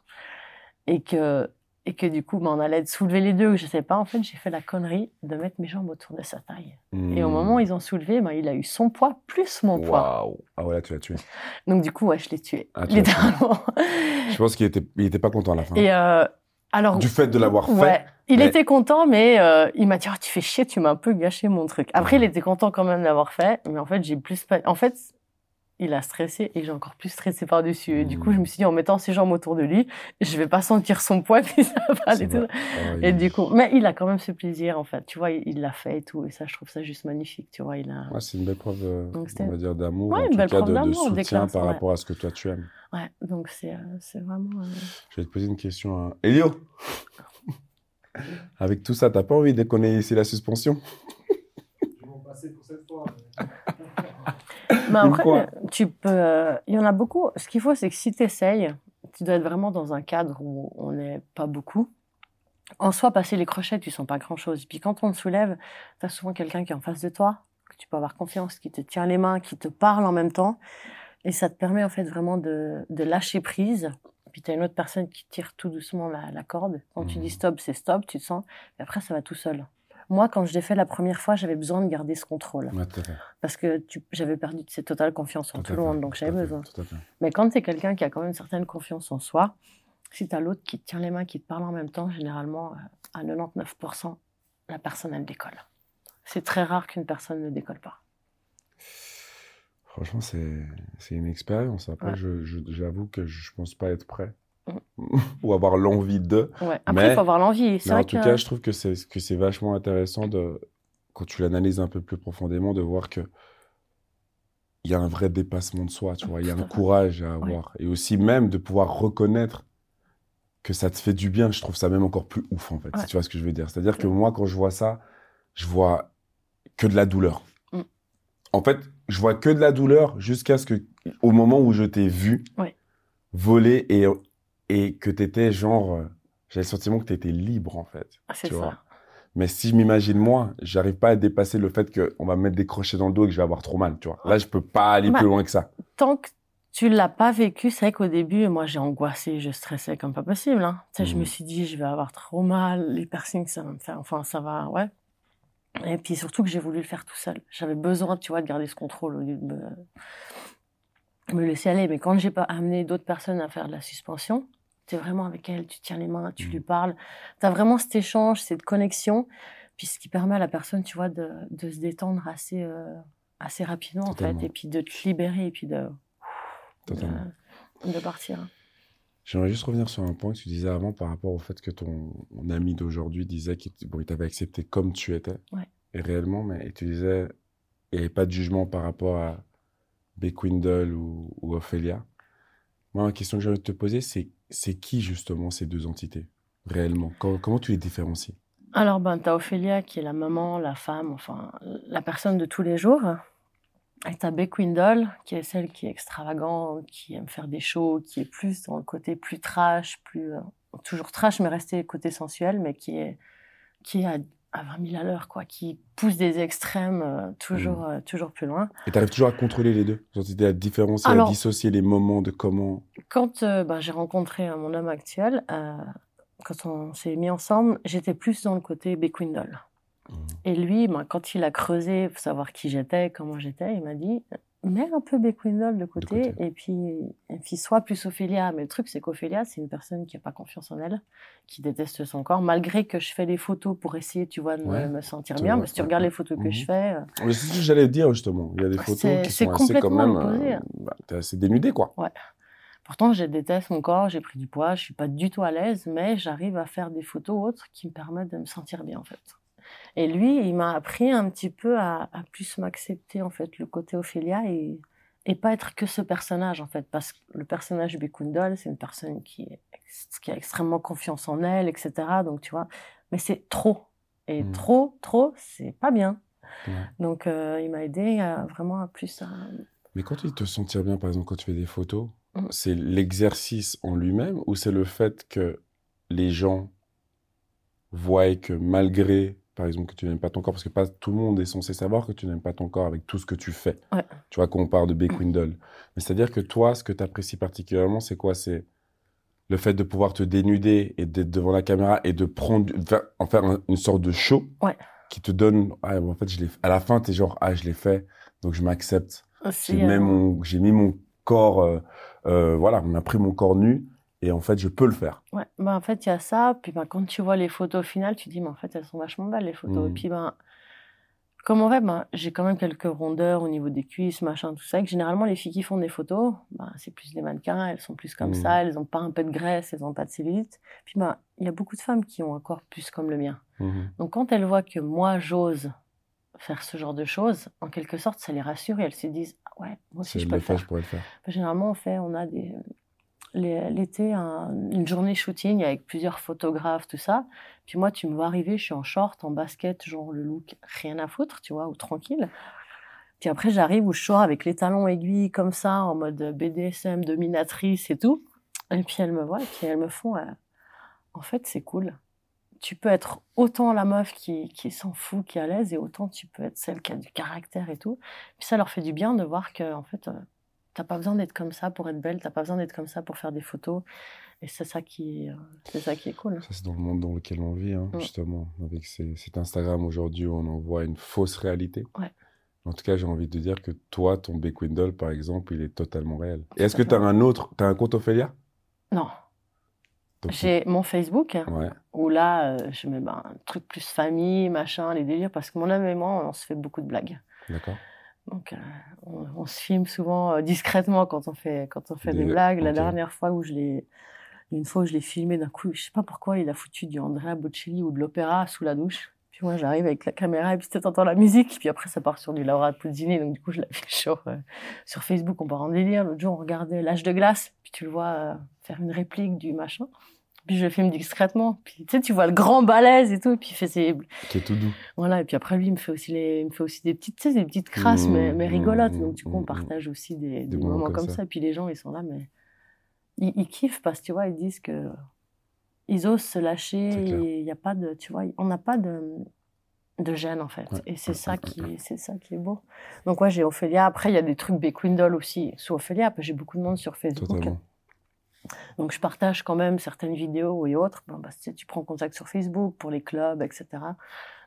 et que, et que du coup, ben, on allait soulever les deux, ou je sais pas, en fait, j'ai fait la connerie de mettre mes jambes autour de sa taille. Et au Hmm. moment où ils ont soulevé, ben, il a eu son poids plus mon poids. Waouh. Ah ouais, là, tu l'as tué. Donc, du coup, ouais, je l'ai tué. Ah, tué. littéralement. Je pense qu'il était, il était pas content à la fin. Et, euh, alors. Du fait de l'avoir fait. Il mais- était content, mais euh, il m'a dit oh, tu fais chier, tu m'as un peu gâché mon truc. Après, il était content quand même d'avoir fait, mais en fait, j'ai plus pas. En fait, il a stressé et j'ai encore plus stressé par dessus. Et du coup, Mhm. je me suis dit en mettant ses jambes autour de lui, je vais pas sentir son poids [LAUGHS] puis ça va C'est aller vrai. tout. Ah, Et du coup, mais il a quand même ce plaisir en fait. Tu vois, il l'a fait et tout, et ça, je trouve ça juste magnifique. Tu vois, il a. Ouais, c'est une belle preuve, euh, Donc, on va dire, d'amour, Ouais, en une tout belle cas preuve de, de d'amour, soutien par rapport à ce que toi tu aimes. Ouais, donc c'est euh, c'est vraiment. euh, Je vais te poser une question. à- Elio? [LAUGHS] Avec tout ça, t'as pas envie de ici la suspension Ils vont passer pour cette fois. Mais après, tu peux. euh, Il y en a beaucoup. Ce qu'il faut, c'est que si tu essayes, tu dois être vraiment dans un cadre où on n'est pas beaucoup. En soi, passer les crochets, tu sens pas grand-chose. Puis quand on te soulève, tu as souvent quelqu'un qui est en face de toi, que tu peux avoir confiance, qui te tient les mains, qui te parle en même temps. Et ça te permet en fait vraiment de, de lâcher prise. Puis tu as une autre personne qui tire tout doucement la, la corde. Quand tu Mhm. dis stop, c'est stop, tu te sens. Et après, ça va tout seul. Moi, quand je l'ai fait la première fois, j'avais besoin de garder ce contrôle Ouais, tout à fait. parce que j'avais perdu cette totale confiance en Tout le monde, donc j'avais besoin. Tout à fait. Mais quand tu es quelqu'un qui a quand même une certaine confiance en soi, si tu as l'autre qui te tient les mains, qui te parle en même temps, généralement, euh, à 99%, la personne, elle décolle. C'est très rare qu'une personne ne décolle pas. Franchement, c'est c'est une expérience. Après, Ouais. j'avoue que je pense pas être prêt. Ou avoir l'envie de. Ouais. Après, il faut avoir l'envie. En tout que... cas, je trouve que c'est que c'est vachement intéressant de quand tu l'analyses un peu plus profondément de voir que il y a un vrai dépassement de soi, tu vois, il y a un courage à avoir et aussi même de pouvoir reconnaître que ça te fait du bien, je trouve ça même encore plus ouf en fait, si tu vois ce que je veux dire. C'est-à-dire que moi quand je vois ça, je vois que de la douleur. Mm. En fait, je vois que de la douleur jusqu'à ce que au moment où je t'ai vu voler et et que tu étais genre euh, j'avais le sentiment que tu étais libre en fait. Ah, c'est ça. vois. Mais si je m'imagine moi, j'arrive pas à dépasser le fait qu'on va me mettre des crochets dans le dos et que je vais avoir trop mal, tu vois. Là, je peux pas aller Bah, plus loin que ça. Tant que tu l'as pas vécu, c'est vrai qu'au début, moi, j'ai angoissé, je stressais comme pas possible. Hein. Tu sais, Je me suis dit, je vais avoir trop mal, les piercings, ça va me faire... Enfin, ça va, ouais. Et puis surtout que j'ai voulu le faire tout seul. J'avais besoin, tu vois, de garder ce contrôle au lieu de me, me laisser aller. Mais quand j'ai pas amené d'autres personnes à faire de la suspension, tu es vraiment avec elle, tu tiens les mains, tu lui parles. Tu as vraiment cet échange, cette connexion. Puis ce qui permet à la personne, tu vois, de, de se détendre assez, euh, assez rapidement, en fait. Et puis de te libérer, et puis de, de, de partir. J'aimerais juste revenir sur un point que tu disais avant par rapport au fait que ton, ton ami d'aujourd'hui disait qu'il bon, t'avait accepté comme tu étais. Ouais. Et réellement, mais et tu disais il n'y avait pas de jugement par rapport à Beckwindle ou, ou Ophélia. La question que de te poser, c'est c'est qui justement ces deux entités réellement? Comment, tu les différencies? Alors, ben, tu Ophélia qui est la maman, la femme, enfin, la personne de tous les jours. Et tu as Beckwindle qui est celle qui est extravagante, qui aime faire des shows, qui est plus dans le côté plus trash, plus. euh, toujours trash, mais rester côté sensuel, mais qui est, qui est à, à 20 000 à l'heure, quoi, qui pousse des extrêmes euh, toujours, euh, toujours plus loin. Et tu arrives toujours à contrôler les deux? Entités, à différencier, Alors- à dissocier les moments de comment? Quand euh, ben, j'ai rencontré euh, mon homme actuel, quand on s'est mis ensemble, j'étais plus dans le côté Beckwindle. Et lui, ben, quand il a creusé pour savoir qui j'étais, comment j'étais, il m'a dit mets un peu Beckwindle de côté, côté. et puis et puis soit plus Ophélia. Mais le truc c'est qu'Ophélia c'est une personne qui a pas confiance en elle, qui déteste son corps, malgré que je fais des photos pour essayer, tu vois, de me- Ouais. me sentir bien. Parce que tu ouais, regardes ouais. les photos que Mhm. je fais, euh, Mais c'est ce que j'allais te dire justement. Il y a des C'est- photos qui sont assez quand même. euh, bah, t'es assez dénudé quoi. Pourtant, je déteste mon corps, j'ai pris du poids, je suis pas du tout à l'aise, mais j'arrive à faire des photos autres qui me permettent de me sentir bien, en fait. Et lui, il m'a appris un petit peu à, à plus m'accepter, en fait, le côté Ophélia et, et pas être que ce personnage, en fait. Parce que le personnage Bekundol, c'est une personne qui, est qui a extrêmement confiance en elle, etc. Donc, tu vois, mais c'est trop. Et Mm. trop, trop, c'est pas bien. Ouais. Donc, euh, il m'a aidé à, vraiment à plus à, Mais quand tu te sentir bien, par exemple, quand tu fais des photos, Mm. c'est l'exercice en lui-même ou c'est le fait que les gens voient que malgré, par exemple, que tu n'aimes pas ton corps, parce que pas tout le monde est censé savoir que tu n'aimes pas ton corps avec tout ce que tu fais. Ouais. Tu vois, quand on parle de Beckwindle. Mais c'est-à-dire que toi, ce que tu apprécies particulièrement, c'est quoi? C'est le fait de pouvoir te dénuder et d'être devant la caméra et de prendre, faire- en faire un- une sorte de show Ouais. qui te donne, ah, en fait, je à la fin, tu es genre, ah, je l'ai fait, donc je m'accepte. aussi, J'ai mis euh, mon, j'ai mis mon corps, euh, euh, voilà, on a pris mon corps nu et en fait, je peux le faire. Ouais, bah en fait, il y a ça. Puis ben, quand tu vois les photos finales, tu dis, mais en fait, elles sont vachement belles, les photos. Et puis, ben, comme en fait, ben, j'ai quand même quelques rondeurs au niveau des cuisses, machin, tout ça. Et que généralement, les filles qui font des photos, ben, c'est plus des mannequins, elles sont plus comme ça, elles n'ont pas un peu de graisse, elles n'ont pas de cellulite. Puis, ben, il y a beaucoup de femmes qui ont un corps plus comme le mien. Mhm. Donc, quand elles voient que moi, j'ose faire ce genre de choses, en quelque sorte, ça les rassure et elles se disent, ah ouais, moi aussi, Si je peux le faire. je pourrais le faire. Généralement, on fait, on a des l'été un- une journée shooting avec plusieurs photographes, tout ça. Puis moi, tu me vois arriver, je suis en short, en basket, genre le look rien à foutre, tu vois, ou tranquille. Puis après, j'arrive où je sors avec les talons aiguilles comme ça, en mode BDSM, dominatrice et tout. Et puis elles me voient, et puis elles me font, en fait, c'est cool. Tu peux être autant la meuf qui, qui s'en fout, qui est à l'aise, et autant tu peux être celle qui a du caractère et tout. Puis ça leur fait du bien de voir que, en fait, euh, t'as pas besoin d'être comme ça pour être belle, t'as pas besoin d'être comme ça pour faire des photos. Et c'est ça qui, est, euh, c'est ça qui est cool. Ça, c'est dans le monde dans lequel on vit, hein, Mm. justement, avec ces- cet Instagram aujourd'hui où on envoie une fausse réalité. Ouais. En tout cas, j'ai envie de dire que toi, ton Beckwindle, par exemple, il est totalement réel. Et est-ce que à tu as un autre, tu as un compte Ophélia Non, j'ai mon Facebook Ouais, où là, euh, je mets ben, un truc plus famille, machin, les délires, parce que mon homme et moi, on se fait beaucoup de blagues. d'accord. Donc, euh, on, on se filme souvent euh, discrètement quand on fait, quand on fait des, Des- blagues. La dernière fois où je l'ai, une fois où je l'ai filmé d'un coup, je sais pas pourquoi, il a foutu du Andrea Bocelli ou de l'opéra sous la douche. Puis moi, j'arrive avec la caméra et puis tu entends la musique. Puis après, ça part sur du Laura Puzzini. Donc, du coup, je l'ai fait [LAUGHS] sur, euh, sur Facebook. On part en délire. L'autre jour, on regardait L'âge de glace. Puis tu le vois faire une réplique du machin. Puis je filme discrètement. Puis tu sais, tu vois le grand balèze et tout. Et puis il fait ses, Qui est tout doux. voilà, et puis après, lui, il me fait aussi, les, il me fait aussi des petites, tu sais, des petites crasses, Mmh, mais, mais mmh, rigolotes. mmh, Donc, du coup, on mmh, partage aussi des, des moments moments comme comme ça. ça. Puis les gens, ils sont là, mais ils, ils kiffent parce que, tu vois, ils disent que ils osent se lâcher. C'est Il y a pas de, tu vois, on n'a pas de, de gêne, en fait. Ouais, et c'est ça qui, c'est ça qui est beau. Donc, ouais, j'ai Ophélia. Après, il y a des trucs Beckwindle aussi sous Ophélia. J'ai beaucoup de monde sur Facebook. Totalement. Donc, je partage quand même certaines vidéos et autres. Bon, bah, tu prends contact sur Facebook pour les clubs, etc.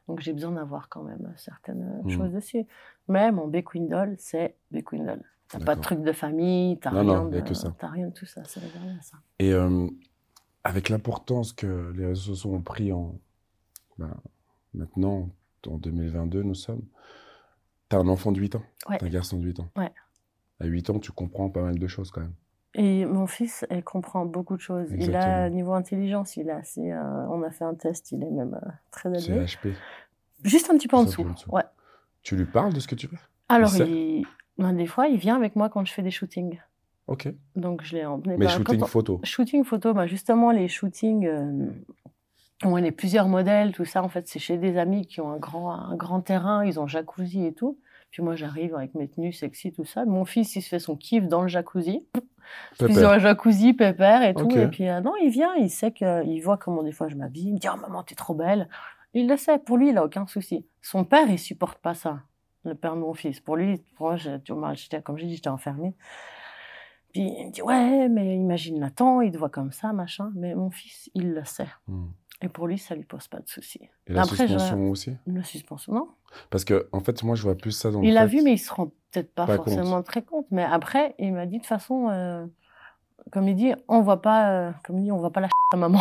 Donc, j'ai besoin d'avoir quand même certaines Mhm. choses dessus. Mais mon Beckwindle, c'est Beckwindle. T'as pas de truc de famille, t'as rien, non, de- que ça. t'as rien de tout ça. Ça veut rien, ça. Et euh, avec l'importance que les réseaux sociaux ont pris en. ben, maintenant, en 2022, nous sommes. Tu as un enfant de 8 ans. Ouais. T'as un garçon de 8 ans. Ouais. À 8 ans, tu comprends pas mal de choses quand même. Et mon fils, il comprend beaucoup de choses. Il a, niveau intelligence, il est assez. euh, on a fait un test, il est même euh, très C'est élevé. HP. Juste un petit peu en dessous. peu en dessous. Ouais. Tu lui parles de ce que tu fais? Alors, il, ben, des fois, il vient avec moi quand je fais des shootings. Ok. Donc, je l'ai emmené. Mais ben, shooting on- photo. Shooting photo, bah justement, les shootings, euh, où on est plusieurs modèles, tout ça, en fait, c'est chez des amis qui ont un grand, un grand terrain, ils ont jacuzzi et tout. Puis moi, j'arrive avec mes tenues sexy, tout ça. Mon fils, il se fait son kiff dans le jacuzzi. [LAUGHS] Puis Pépère. un jacuzzi, pépère et tout. Et puis, euh, non, il vient, il sait que, il voit comment des fois je m'habille. Il me dit, oh maman, t'es trop belle. Il le sait, pour lui, il a aucun souci. Son père, il supporte pas ça. Le père de mon fils. Pour lui, moi, j'étais, comme j'ai dit, j'étais enfermée. Puis il me dit ouais, mais imagine Nathan, il te voit comme ça, machin. Mais mon fils, il le sait. Hmm. Et pour lui, ça lui pose pas de soucis. Et la Après, je- suspension aussi? La suspension, non. Parce que, en fait, moi, je vois plus ça dans le Il l'a fait- vu, mais il se rend peut-être pas, Pas forcément très compte. Mais après, il m'a dit de toute façon, euh, comme il dit, on voit pas, euh, comme il dit, on voit pas la [LAUGHS] à maman.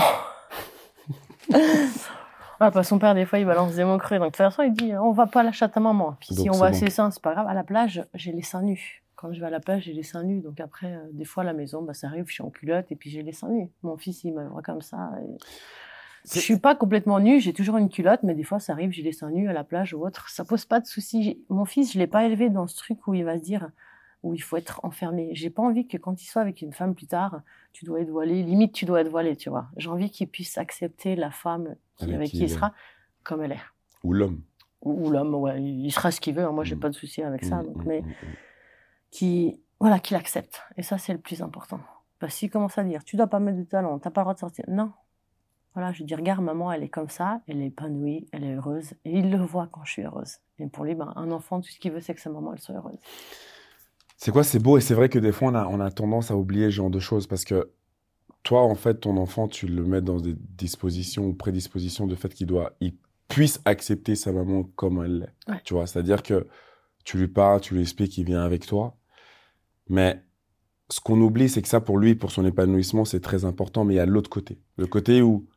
Voilà, [LAUGHS] parce que son père, des fois, il balance des mots creux. Donc, de toute façon, il dit, on voit pas la chatte à maman. Puis si Donc, on c'est voit bon. ses seins, c'est pas grave. À la plage, j'ai les seins nus. Quand je vais à la plage, j'ai les seins nus. Donc après, euh, des fois, à la maison, bah, ça arrive, je suis en culotte et puis j'ai les seins nus. Mon fils, il me voit comme ça. et- Je suis pas complètement nue, j'ai toujours une culotte, mais des fois, ça arrive, j'ai les seins nus à la plage ou autre. Ça pose pas de soucis. J'ai- Mon fils, je l'ai pas élevé dans ce truc où il va se dire, où il faut être enfermé. J'ai pas envie que quand il soit avec une femme plus tard, tu dois être voilé. Limite, tu dois être voilé, tu vois. J'ai envie qu'il puisse accepter la femme qui- Avec avec, qui il sera comme elle est. Ou l'homme. Ou, ou l'homme, ouais, il sera ce qu'il veut. hein. Moi, j'ai Mm. pas de souci avec ça. Donc, hmm, mais hmm. qui, voilà, qu'il accepte. Et ça, c'est le plus important. Parce qu'il commence à dire, tu dois pas mettre de talons, t'as pas le droit de sortir. Non. Voilà, je dis, regarde, maman, elle est comme ça, elle est épanouie, elle est heureuse. Et il le voit quand je suis heureuse. Et pour lui, ben, un enfant, tout ce qu'il veut, c'est que sa maman, elle soit heureuse. C'est quoi, c'est beau et c'est vrai que des fois on a, on a tendance à oublier ce genre de choses parce que toi, en fait, ton enfant, tu le mets dans des dispositions ou prédispositions de fait qu'il doit, il puisse accepter sa maman comme elle l'est. Ouais. Tu vois, c'est-à-dire que tu lui parles, tu lui expliques qu'il vient avec toi, mais ce qu'on oublie, c'est que ça, pour lui, pour son épanouissement, c'est très important, mais il y a l'autre côté. Le côté où,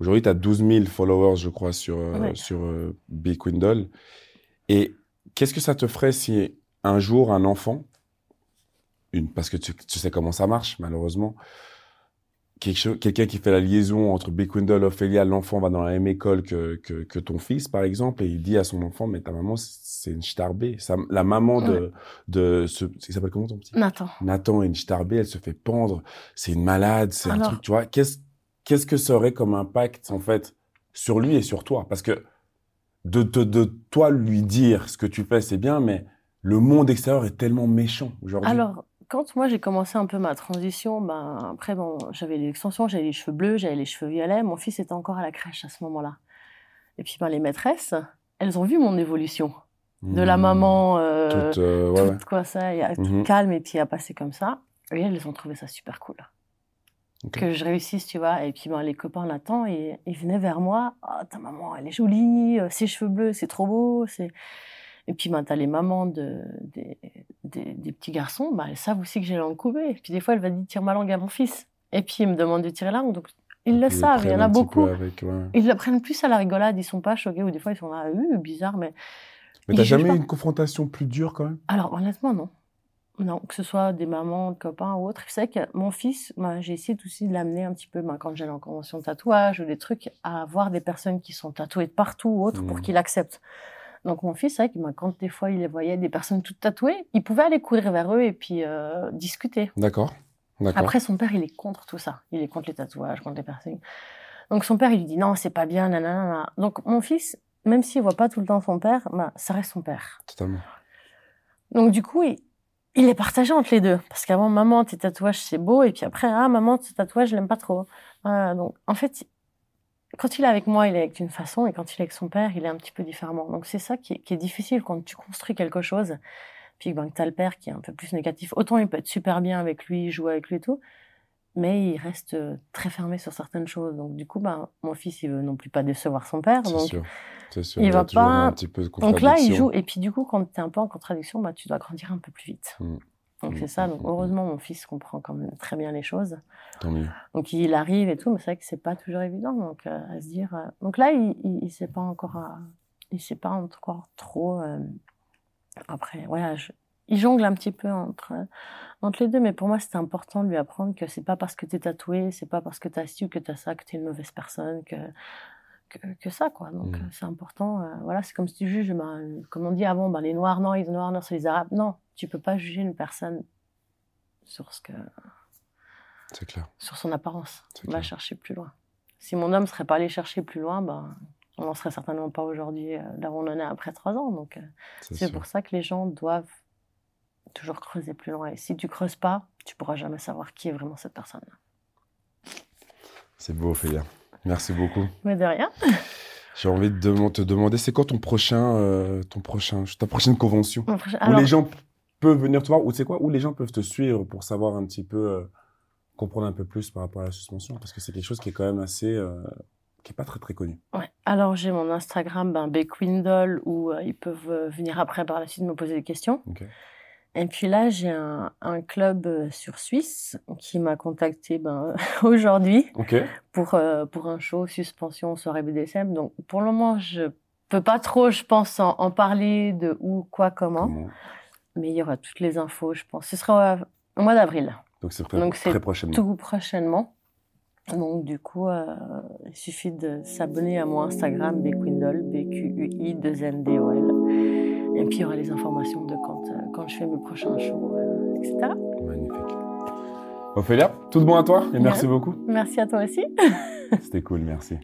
aujourd'hui, tu as 12 000 followers, je crois, sur, euh, Ouais. sur euh, Big. Et qu'est-ce que ça te ferait si un jour, un enfant, une, parce que tu, tu sais comment ça marche, malheureusement, quelqu'un qui fait la liaison entre Big Windle, Ophélia, l'enfant va dans la même école que, que, que ton fils, par exemple, et il dit à son enfant, mais ta maman, c'est une starbée. La maman de, de ce, il s'appelle comment ton petit? Nathan. Nathan est une starbée, elle se fait pendre, c'est une malade, c'est un truc, tu vois. Qu'est-ce, qu'est-ce que ça aurait comme impact, en fait, sur lui et sur toi? Parce que de, de, de toi lui dire ce que tu fais, c'est bien, mais le monde extérieur est tellement méchant aujourd'hui. Alors, quand moi j'ai commencé un peu ma transition, ben, après, bon, j'avais les extensions, j'avais les cheveux bleus, j'avais les cheveux violets. Mon fils était encore à la crèche à ce moment-là. Et puis, ben, les maîtresses, elles ont vu mon évolution. De la Mmh. maman, euh, Toute, euh, ouais, ouais. toute quoi ça, toute Mhm. calme et puis à passer comme ça. Et elles ont trouvé ça super cool. Que je réussisse, tu vois. Et puis ben, les copains l'attendent et ils venaient vers moi. Ah, ta maman, elle est jolie, euh, ses cheveux bleus, c'est trop beau. C'est... Et puis ben, t'as les mamans de, des, des, des petits garçons, ben, elles savent aussi que j'ai la langue coupée. Et puis des fois, elle va dire tire ma langue à mon fils. Et puis ils me demandent de tirer la langue. Donc ils le Ils savent, il y en a beaucoup. avec, ouais. Ils le prennent plus à la rigolade, ils sont pas choqués. Ou des fois, ils sont là, euh, bizarre, mais Mais t'as jamais eu une confrontation plus dure quand même? Alors, honnêtement, non. Non, que ce soit des mamans, des copains ou autres. C'est vrai que mon fils, moi, j'ai essayé aussi de l'amener un petit peu, ben, quand j'allais en convention de tatouage ou des trucs, à voir des personnes qui sont tatouées de partout ou autres pour Mhm. qu'il accepte. Donc, mon fils, c'est vrai que ben, quand des fois il les voyait des personnes toutes tatouées, il pouvait aller courir vers eux et puis euh, discuter. D'accord. Après, son père, il est contre tout ça. Il est contre les tatouages, contre les personnes. Donc, son père, il lui dit non, c'est pas bien, nanana. Donc, mon fils, même s'il voit pas tout le temps son père, ben, ça reste son père. Totalement. Donc du coup, il, il est partagé entre les deux. Parce qu'avant, maman, tes tatouages, c'est beau. Et puis après, ah, maman, tes tatouages, je l'aime pas trop. Donc, en fait, quand il est avec moi, il est d'une façon. Et quand il est avec son père, il est un petit peu différemment. Donc c'est ça qui est, qui est difficile quand tu construis quelque chose. Puis ben, que tu as le père qui est un peu plus négatif. Autant il peut être super bien avec lui, jouer avec lui et tout. Mais il reste euh, très fermé sur certaines choses. Donc du coup, ben, mon fils, il veut non plus pas décevoir son père. C'est Donc sûr. C'est sûr. il va pas- un petit peu de donc là, il joue. Et puis du coup, quand tu es un peu en contradiction, bah, tu dois grandir un peu plus vite. Mm. Donc Mm, c'est ça. mm, Donc mm, heureusement, mon fils comprend quand même très bien les choses. Tant mieux. Donc il arrive et tout, mais c'est vrai que c'est pas toujours évident. Donc euh, à se dire. euh, Donc là, il, il, il sait pas encore. euh, Il sait pas encore trop. Après, voilà, je- il jongle un petit peu entre entre les deux, mais pour moi, c'était important de lui apprendre que c'est pas parce que t'es tatoué, c'est pas parce que t'as ci ou que t'as ça que t'es une mauvaise personne, que que, que ça, quoi. Donc, Mm. euh, c'est important. euh, voilà, c'est comme si tu juges, ben, comme on dit avant, ben, les Noirs, non, les Noirs, non, c'est les Arabes. Non, tu peux pas juger une personne sur ce que, C'est clair. sur son apparence. On va chercher plus loin. Si mon homme serait pas allé chercher plus loin, ben, on n'en serait certainement pas aujourd'hui euh, là où on en est après trois ans. Donc, c'est pour ça que les gens doivent toujours creuser plus loin. Et si tu creuses pas, tu pourras jamais savoir qui est vraiment cette personne. C'est beau, Ophélia. Merci beaucoup. Mais de rien. J'ai envie de te demander, c'est quoi ton prochain, euh, ton prochain, ta prochaine convention? Où les gens peuvent venir te voir ou tu sais quoi, où les gens peuvent te suivre pour savoir un petit peu, euh, comprendre un peu plus par rapport à la suspension? Parce que c'est quelque chose qui est quand même assez, euh, qui est pas très très connu. Ouais. Alors j'ai mon Instagram, ben, Bequindle, où ils peuvent venir après par la suite me poser des questions. Ok. Et puis là, j'ai un, un club euh, sur Suisse qui m'a contacté ben, [LAUGHS] aujourd'hui pour, euh, pour un show suspension soirée BDSM. Donc pour le moment, je peux pas trop, je pense, en, en parler de où, quoi, comment. Comment? Mais il y aura toutes les infos, je pense. Ce sera au, au mois d'avril, Donc c'est très, prochainement. tout prochainement. Donc du coup, euh, il suffit de s'abonner à mon Instagram, Bequindol, B-Q-U-I-2-N-D-O-L. Et puis il y aura les informations de quand, euh, quand je fais mes prochains shows, euh, etc. Magnifique. Ophélia, tout de bon à toi et merci beaucoup. Merci à toi aussi. C'était cool, merci.